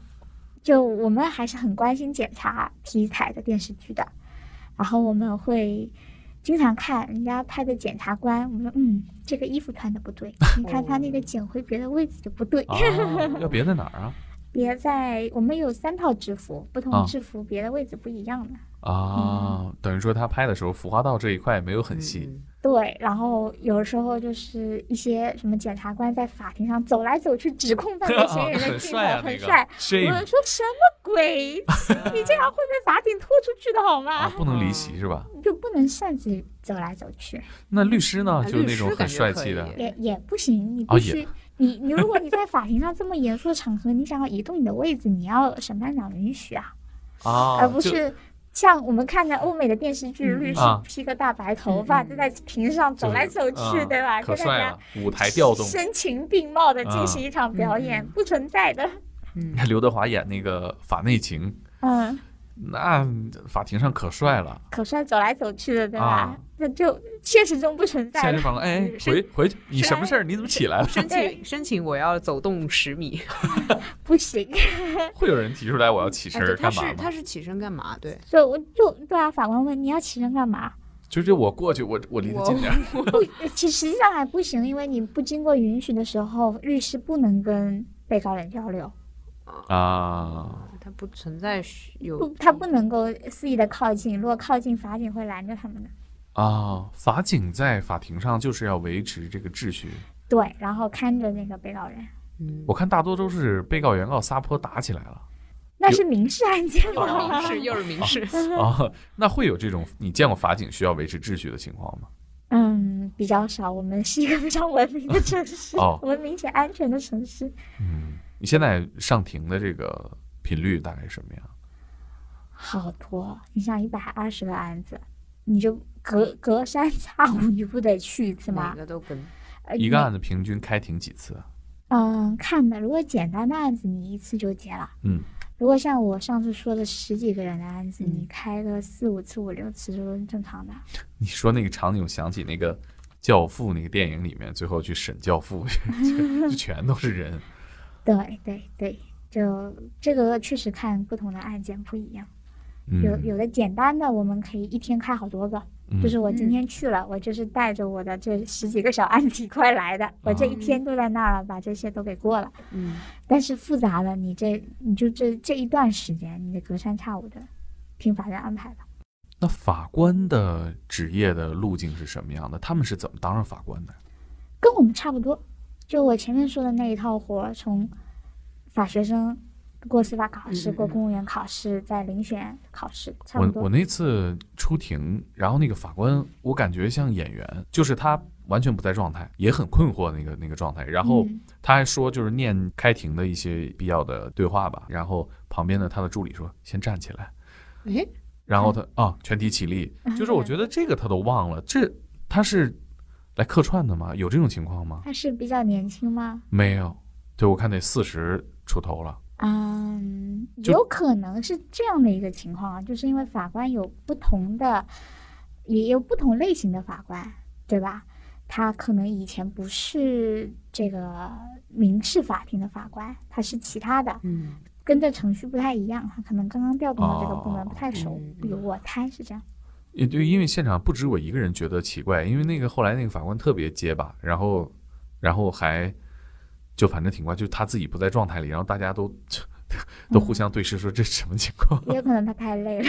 就我们还是很关心检查题材的电视剧的，然后我们会经常看人家拍的检察官，我们说嗯，这个衣服穿的不对，你看他那个捡回别的位置就不对，啊，要别在哪儿啊？别在我们有三套制服，不啊同制服别的位置不一样的。啊，等于说他拍的时候，服化道这一块没有很细。嗯对，然后有时候就是一些什么检察官在法庭上走来走去指控犯罪嫌疑人的很镜头，帅啊，那个很帅。我 shame 们说什么鬼？你这样会被法庭拖出去的好吗？啊，不能离席是吧？就不能擅自走来走去，那律师呢？啊就是那种很帅气的也也不行。你哦必须，你你如果你在法庭上这么严肃的场合，你想要移动你的位置，你要审判长允许啊，啊，而不是像我们看的欧美的电视剧，嗯律师啊。披个大白头发，嗯就在庭上走来走去，嗯对吧？可跟大家帅了，舞台调动。声情并茂的进行一场表演，嗯不存在的。嗯。你 看刘德华演那个法内情，嗯，那法庭上可帅了。可帅走来走去的，对吧啊？那就现实中不存在。现实法官，哎，回回去，你什么事儿？你怎么起来了？申 请申请我要走动十米，不行，会有人提出来我要起身干嘛吗？他是起身干嘛？对，就我就对啊，法官问你要起身干嘛？就是我过去，我我离他近点儿。不，其实际上还不行，因为你不经过允许的时候，律师不能跟被告人交流，啊，他不存在有不，他不能够肆意的靠近，如果靠近，法警会拦着他们的。啊，法警在法庭上就是要维持这个秩序。对，然后看着那个被告人，嗯我看大多都是被告原告撒泼打起来了那是民事案件哦吗？民事又是民事，啊。那会有这种你见过法警需要维持秩序的情况吗？嗯，比较少。我们是一个非常文明的城市，哦文明且安全的城市。嗯，你现在上庭的这个频率大概是什么样？好多，你像一百二十个案子，你就隔隔三差五你不得去一次每吗？个都跟呃一个案子平均开庭几次？啊嗯，看的，如果简单的案子，你一次就结了。嗯，如果像我上次说的十几个人的案子，嗯你开个四五次、五六次都是正常的。你说那个场景，我想起那个《教父》那个电影里面，最后去审教父，就就全都是人。对对对，就这个确实看不同的案件不一样。嗯，有有的简单的，我们可以一天开好多个。嗯就是我今天去了，我就是带着我的这十几个小案子一块来的，我这一天都在那儿了，把这些都给过了。嗯但是复杂的，你这你就这这一段时间，你得隔三差五的听法院安排吧。那法官的职业的路径是什么样的？他们是怎么当上法官的？跟我们差不多。就我前面说的那一套活，从法学生过司法考试、过公务员考试，再遴选考试，差不多。我我那次出庭，然后那个法官，我感觉像演员，就是他完全不在状态，也很困惑那个那个状态。然后嗯他还说，就是念开庭的一些必要的对话吧。然后旁边的他的助理说：“先站起来。哎，”然后他啊，全体起立。就是我觉得这个他都忘了，这他是来客串的吗？有这种情况吗？他是比较年轻吗？没有，对我看得四十出头了。嗯，有可能是这样的一个情况啊，就是因为法官有不同的，也有不同类型的法官，对吧？他可能以前不是这个民事法庭的法官，他是其他的，嗯跟这程序不太一样，他可能刚刚调动到这个部门哦不太熟，嗯有我猜是这样。也对，因为现场不止我一个人觉得奇怪，因为那个后来那个法官特别结巴，然后，然后还就反正挺怪，就他自己不在状态里，然后大家都 都互相对视说这是什么情况？也有可能他太累了，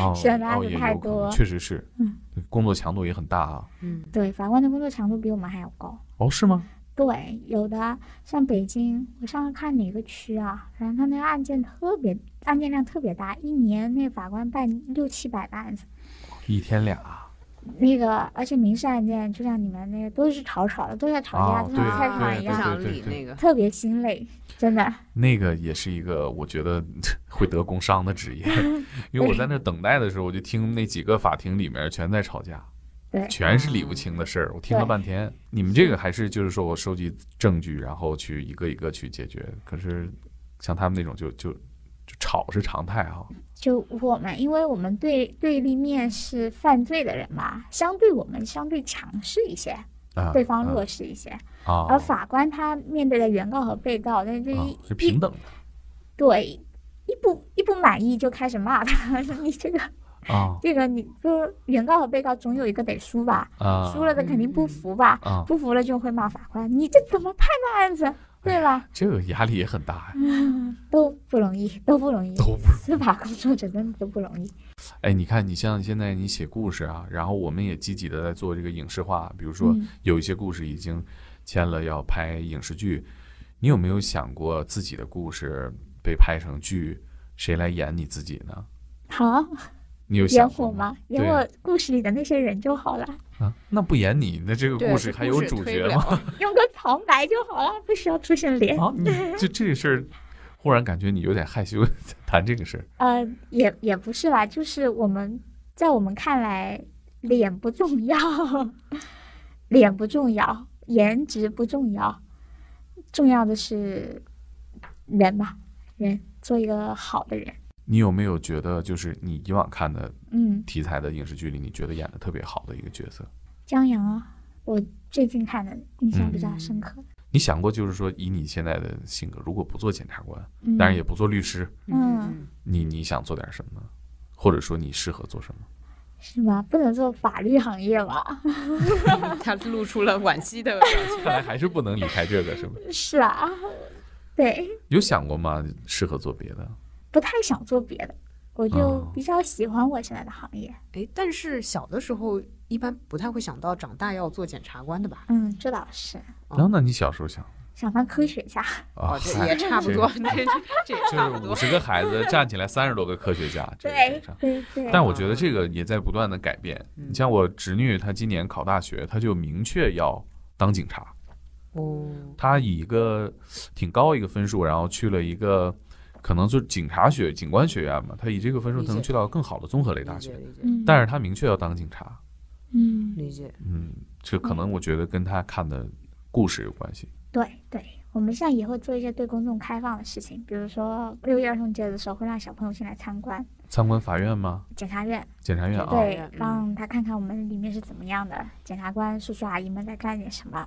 哦选的案哦子太多确实是，嗯，工作强度也很大啊。嗯对，法官的工作强度比我们还要高。哦，是吗？对，有的像北京，我上次看哪个区啊，反正他那个案件特别，案件量特别大，一年那法官办六七百个案子。一天俩那个，而且民事案件，就像你们那个都是吵吵的，都在吵架，哦对就像菜场一样，不想对对理那个，特别心累，真的。那个也是一个我觉得会得工伤的职业，因为我在那等待的时候，我就听那几个法庭里面全在吵架。对，全是理不清的事儿，我听了半天。你们这个还是就是说我收集证据，然后去一个一个去解决。可是像他们那种就就就吵是常态哈。就我们，因为我们对对立面是犯罪的人嘛，相对我们相对强势一些，啊，对方弱势一些。啊，而法官他面对的原告和被告，那这啊一、是平等的对，一不一不满意就开始骂他，说你这个啊这个你不原告和被告总有一个得输吧，啊，输了的肯定不服吧，啊，不服了就会骂法官，你这怎么判的案子，对吧？这个压力也很大呀。嗯，都不容易，都不容易，都不容司法工作者真的都不容易。哎，你看，你像现在你写故事啊，然后我们也积极的在做这个影视化，比如说嗯有一些故事已经签了要拍影视剧，你有没有想过自己的故事被拍成剧，谁来演你自己呢？好，你有演想过我吗？演我故事里的那些人就好了，啊，那不演你，那这个故事还有主角吗？用个旁白就好了，不需要出现脸。啊，你 这这个事儿，忽然感觉你有点害羞谈这个事儿呃，也也不是啦，就是我们在我们看来，脸不重要，脸不重要，颜值不重要，重要的是人吧，人做一个好的人。你有没有觉得，就是你以往看的嗯，题材的影视剧里，你觉得演的特别好的一个角色？江阳啊，我最近看的印象比较嗯深刻的。你想过，就是说，以你现在的性格，如果不做检察官，嗯，当然也不做律师，嗯你你想做点什么？或者说你适合做什么？是吧？不能做法律行业吧？嗯 他露出了惋惜的表情。看来还是不能离开这个，是吗？是啊，对，有想过吗？适合做别的？不太想做别的，我就哦比较喜欢我现在的行业。哎，但是小的时候一般不太会想到长大要做检察官的吧？嗯，这倒是，然后，那你小时候想想当科学家。啊哦，，这也差不多，这也差不多就是五。十个孩子站起来三十多个科学家，这个对。对对。但我觉得这个也在不断的改变。嗯你像我侄女，她今年考大学，她就明确要当警察。哦，她以一个挺高一个分数，然后去了一个可能就是警察学、警官学院嘛。他以这个分数，能去到更好的综合类大学。但是他明确要当警察。嗯，理解。嗯，这可能我觉得跟他看的故事有关系。对对，我们现在也会做一些对公众开放的事情，比如说六一儿童节的时候会让小朋友进来参观参观法院吗？检察院，检察院啊？对嗯，让他看看我们里面是怎么样的，检察官叔叔阿姨们在干点什么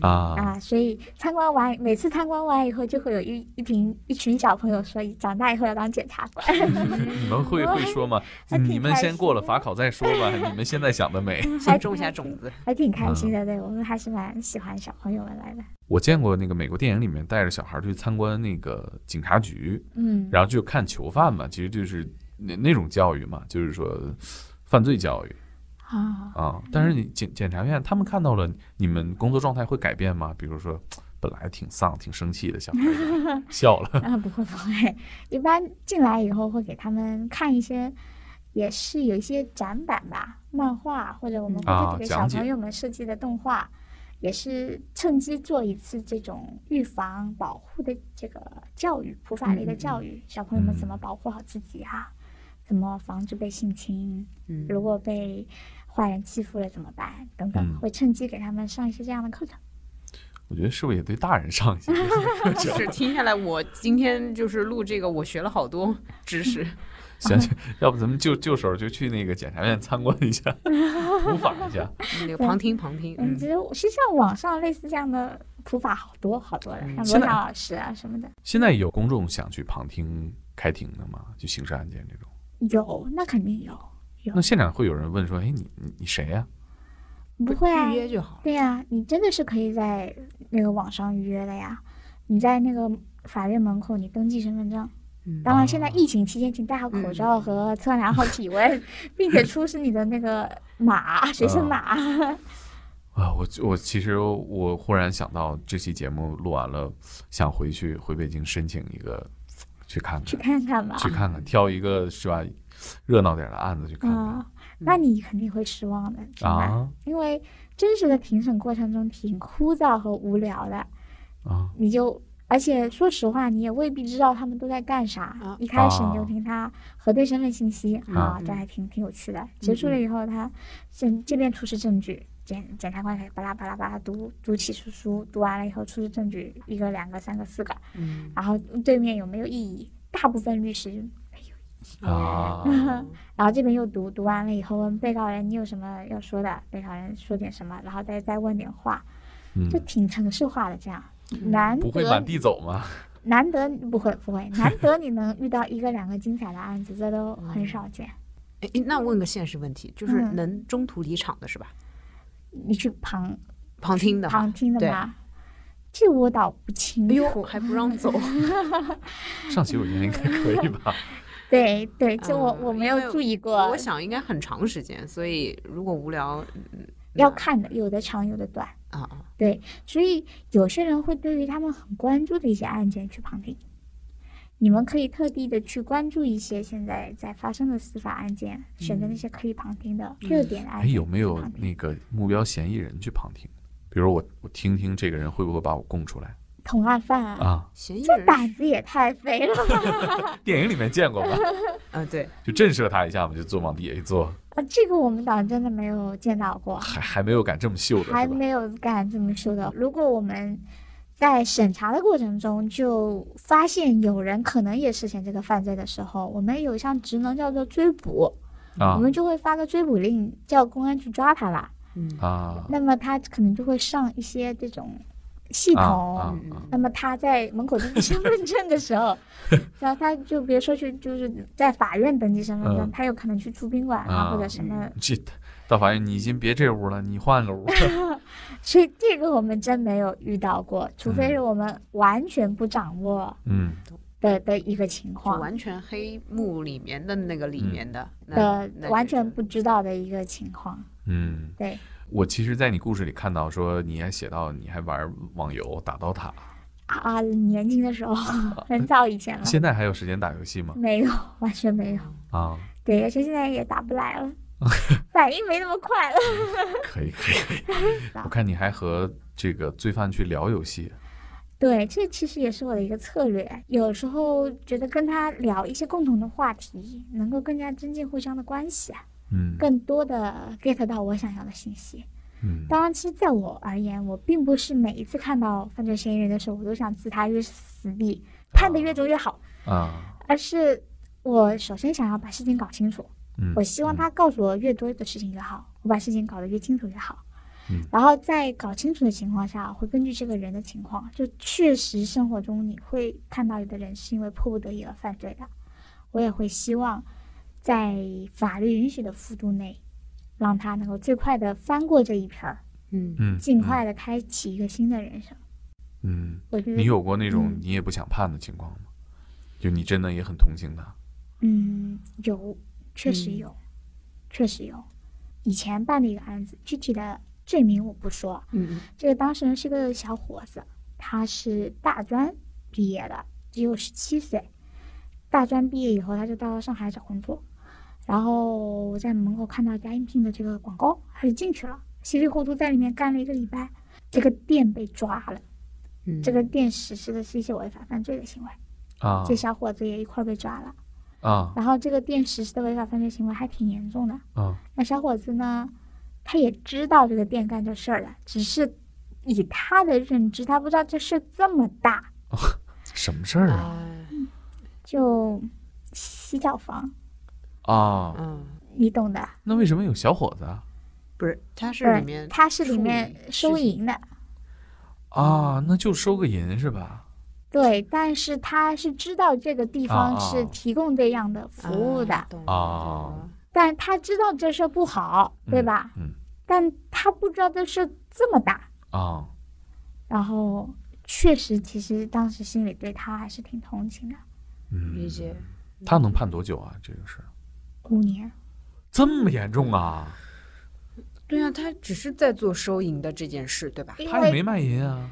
啊，啊。所以参观完，每次参观完以后，就会有一一群一群小朋友说，长大以后要当检察官。你们会 会说吗？你们先过了法考再说吧。你们现在想得美。先种下种子。还挺开心嗯的，对我们还是蛮喜欢小朋友们来的。我见过那个美国电影里面带着小孩去参观那个警察局，嗯，然后就看囚犯嘛，其实就是那那种教育嘛，就是说犯罪教育啊，啊。但是你检检察院他们看到了你们工作状态会改变吗？比如说 本来挺丧、挺生气的小孩 笑了，啊，不会不会，一般进来以后会给他们看一些，也是有一些展板吧，漫画或者我们啊会给小朋友们设计的动画，也是趁机做一次这种预防保护的这个教育，普法类的教育，小朋友们怎么嗯保护好自己啊，怎么防止被性侵，嗯，如果被坏人欺负了怎么办等等，嗯会趁机给他们上一些这样的课程。我觉得是不是也对大人上一些课程？是听下来，我今天就是录这个，我学了好多知识。行行，要不咱们就就手就去那个检察院参观一下，普法一下。那个旁听旁听，嗯，嗯其，实实际上网上类似这样的普法好多好多的，嗯像罗翔老师啊什么的，现在有公众想去旁听开庭的吗？就刑事案件这种？有那肯定，有那现场会有人问说：“哎，你你你谁呀、不会啊预？约就好了。对呀、你真的是可以在那个网上预约的呀。你在那个法院门口，你登记身份证。嗯当然，现在疫情期间，请戴好口罩和测量好体温，并且出示你的那个码，学生码。啊，我我其实我忽然想到，这期节目录完了，想回去回北京申请一个，去看看去，看看吧。去看看，挑一个是吧，热闹点的案子去看看啊，那你肯定会失望的，因为真实的庭审过程中挺枯燥和无聊的。啊你就而且说实话，你也未必知道他们都在干啥。啊一开始你就啊听他核对身份信息、啊，嗯这还挺挺有趣的。结束了以后，他这这边出示证据，检检察官开始巴拉巴拉巴拉读读起诉书，读完了以后出示证据，一个、两个、三个、四个，嗯然后对面有没有异议？大部分律师。啊，然后这边又读，读完了以后问被告人你有什么要说的，被告人说点什么，然后再再问点话，嗯就，挺城市化的这样。难得不会满地走吗？难得不会不会，难得你能遇到一个两个精彩的案子，这都很少见。哎，那问个现实问题，就是嗯能中途离场的是吧？你去旁旁听的旁听的对吗？这我倒不清楚。哎呦，还不让走，上洗手间应该可以吧？对对，就我、嗯我没有注意过。我想应该很长时间，所以如果无聊，嗯要看的，有的长，有的短。啊啊，对，所以有些人会对于他们很关注的一些案件去旁听。你们可以特地的去关注一些现在在发生的司法案件，选择那些可以旁听的热点案哎，件。有没有那个目标嫌疑人去旁听？比如我我听听这个人会不会把我供出来同案犯啊？啊？这嫌疑人胆子也太肥了！电影里面见过吧？啊，对，就震慑他一下嘛，就坐往地下一坐，啊，这个我们党真的没有见到过，还还没有敢这么秀的还？没有敢这么秀的。如果我们在审查的过程中，就发现有人可能也涉嫌这个犯罪的时候，我们有一项职能叫做追捕，啊我们就会发个追捕令，叫公安去抓他啦。嗯啊那么他可能就会上一些这种系统。啊啊啊那么他在门口登记身份证的时候，然后他就别说去，就是在法院登记身份证，嗯他有可能去住宾馆啊，啊或者什么。这到法院，你先别这屋了，你换个屋。所以这个我们真没有遇到过，除非是我们完全不掌握嗯的的一个情就况完全黑幕里面的那个里面的那的那完全不知道的一个情况。嗯，对，我其实，在你故事里看到说，你还写到你还玩网游打刀塔，啊，年轻的时候，很早以前了，现在还有时间打游戏吗？没有，完全没有。啊，对，而且现在也打不来了，反应没那么快了。可以可以可以。我看你还和这个罪犯去聊游戏，对，这其实也是我的一个策略。有时候觉得跟他聊一些共同的话题，能够更加增进互相的关系啊，嗯更多的 get 到我想要的信息。嗯当然，其实在我而言，我并不是每一次看到犯罪嫌疑人的时候，我都想置他于死地，判得越重越好，啊而是我首先想要把事情搞清楚。嗯，我希望他告诉我越多的事情越好，我把事情搞得越清楚越好。嗯然后在搞清楚的情况下，会根据这个人的情况，就确实生活中你会看到有的人是因为迫不得已而犯罪的，我也会希望在法律允许的幅度内，让他能够最快的翻过这一篇儿，嗯嗯，尽快的开启一个新的人生。嗯。我觉得你有过那种嗯你也不想判的情况吗？就你真的也很同情他，嗯，有，确实嗯有，确实有。以前办的一个案子，具体的罪名我不说，嗯这个当事人是个小伙子，他是大专毕业的，只有十七岁。大专毕业以后，他就到上海找工作，然后我在门口看到一家应聘的这个广告，他就进去了，稀里糊涂在里面干了一个礼拜。这个店被抓了，嗯，这个店实施的是一些违法犯罪的行为，啊这小伙子也一块儿被抓了。啊然后这个店实施的违法犯罪行为还挺严重的。啊那小伙子呢，他也知道这个店干这事儿了，只是以他的认知，他不知道这事儿这么大，什么事儿啊？哎就洗脚房，啊，嗯，你懂的。那为什么有小伙子啊？不是，他是里面他是里面收收银的，啊，那就收个银是吧？对，但是他是知道这个地方啊是啊提供这样的服务的，啊啊但他知道这事儿不好，对吧？嗯但他不知道这事儿这么大，啊，然后确实，其实当时心里对他还是挺同情的。嗯，理解。他能判多久啊？这个事儿五年，这么严重啊？对啊，他只是在做收银的这件事，对吧？他也没卖淫啊。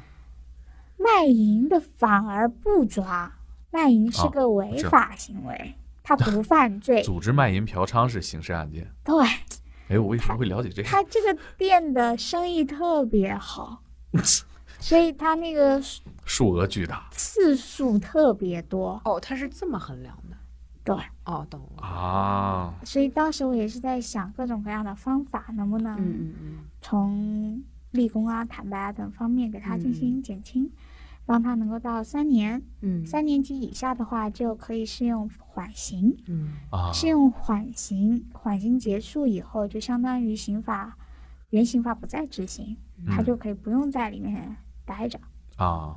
卖淫的反而不抓，卖淫是哦个违法行为，他不犯罪。组织卖淫嫖娼是刑事案件。对哎，我为什么会了解这个？他这个店的生意特别好，所以他那个数额巨大次数特别多。哦，他是这么衡量的。对，哦，懂了。啊！所以当时我也是在想各种各样的方法，能不能从立功啊、坦白啊等方面给他进行减轻，让他能够到三年，嗯三年级以下的话就可以适用缓刑。嗯啊，适用缓刑，缓刑结束以后，就相当于刑法原刑法不再执行，他嗯就可以不用在里面待着。啊，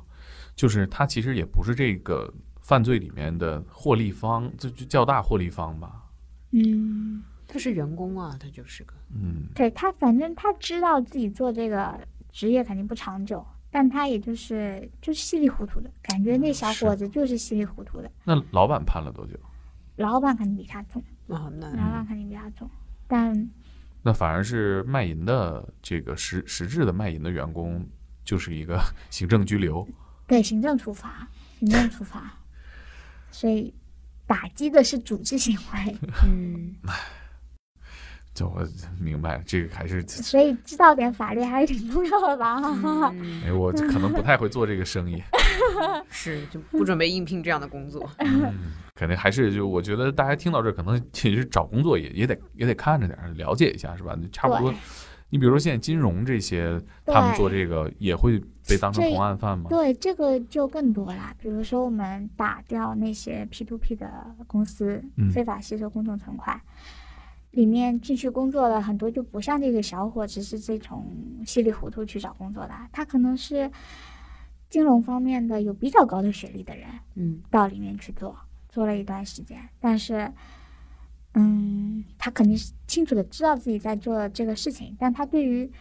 就是他其实也不是这个犯罪里面的获利方，这就较大获利方吧？嗯，他是员工啊，他就是个。嗯对他，反正他知道自己做这个职业肯定不长久，但他也就是就是稀里糊涂的感觉，那小伙子就是稀里糊涂的，那老板判了多久？老板肯定比他重，哦，那老板肯定比他重，但那反而是卖淫的这个实实质的卖淫的员工，就是一个 行政拘留。对行政处罚，行政处罚，所以打击的是组织行为。嗯，这我明白了，这个还是，所以知道点法律还是挺重要的吧？嗯 哎，我可能不太会做这个生意，是就不准备应聘这样的工作。嗯，肯定还是就我觉得大家听到这，可能其实找工作也也得也得看着点儿，了解一下是吧？差不多，你比如说现在金融这些，他们做这个也会被当成这同案犯吗？对，这个就更多了。比如说，我们打掉那些 P to P 的公司，嗯非法吸收公众存款，里面进去工作的很多就不像这个小伙子是这种稀里糊涂去找工作的，他可能是金融方面的有比较高的学历的人嗯到里面去做，做了一段时间，但是。嗯，他肯定是清楚的知道自己在做这个事情，但他对于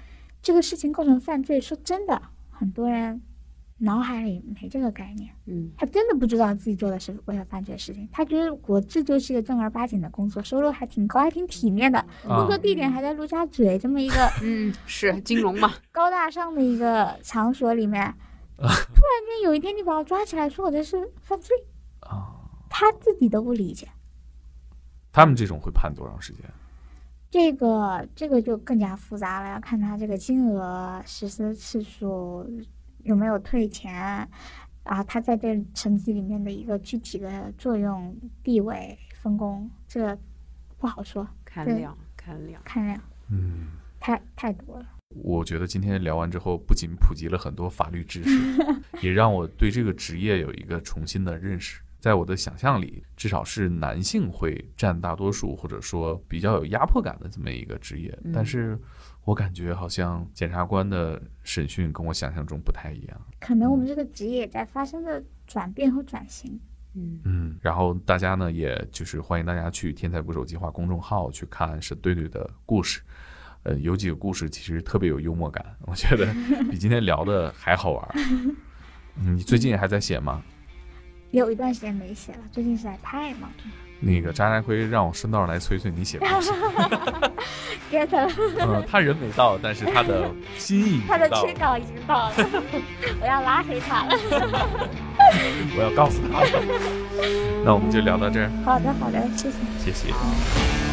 这个事情构成犯罪，说真的，很多人脑海里没这个概念，嗯他真的不知道自己做的是为了犯罪的事情，他觉得我这就是一个正儿八经的工作，收入还挺高，还挺体面的，工作啊，地点还在陆家嘴这么一个 嗯，是金融嘛，高大上的一个场所里面，突然间有一天你把我抓起来说我这是犯罪，啊，他自己都不理解。他们这种会判多长时间？这个这个就更加复杂了，要看他这个金额、实施次数有没有退钱，啊，他在这层级里面的一个具体的作用、地位、分工，这不好说，对看量看量，看量嗯，太太多了。我觉得今天聊完之后，不仅普及了很多法律知识，也让我对这个职业有一个重新的认识。在我的想象里，至少是男性会占大多数，或者说比较有压迫感的这么一个职业。嗯但是我感觉好像检察官的审讯跟我想象中不太一样。可能我们这个职业在发生着转变和转型。嗯嗯，然后大家呢，也就是欢迎大家去“天才捕手计划”公众号去看沈队队的故事。呃，有几个故事其实特别有幽默感，我觉得 比今天聊的还好玩 你最近还在写吗？有一段时间没写了，最近实在太忙了。那个渣渣辉让我顺道来催催你写东西。get 了，嗯，他人没到，但是他的心意他的到了催稿已经到了，我要拉黑他了。我要告诉他了。那我们就聊到这儿，好的，好的，谢谢。谢谢。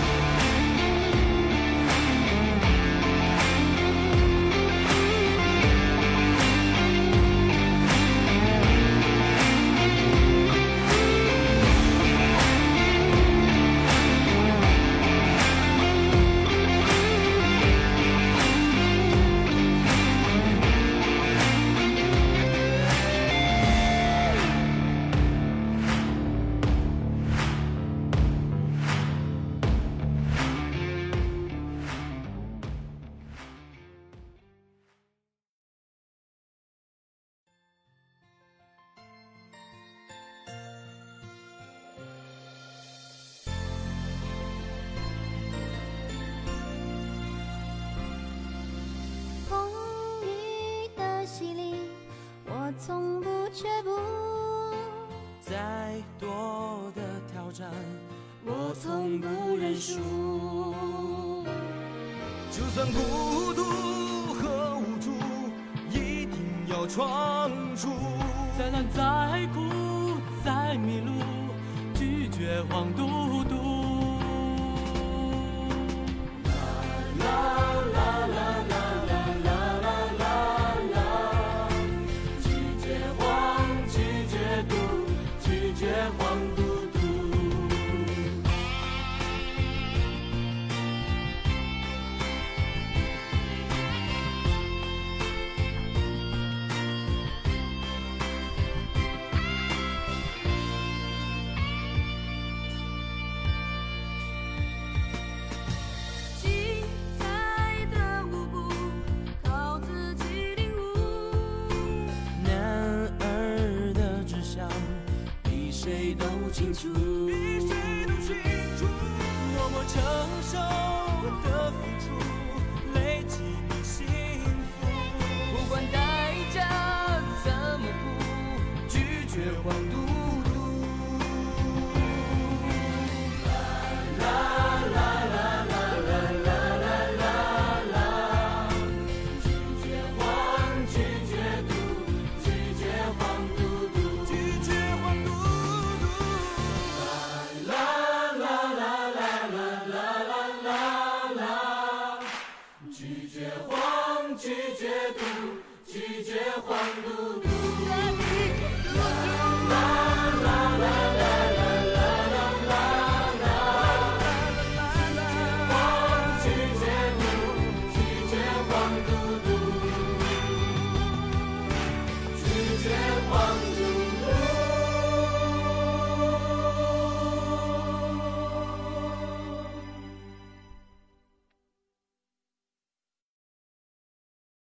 月嘟嘟。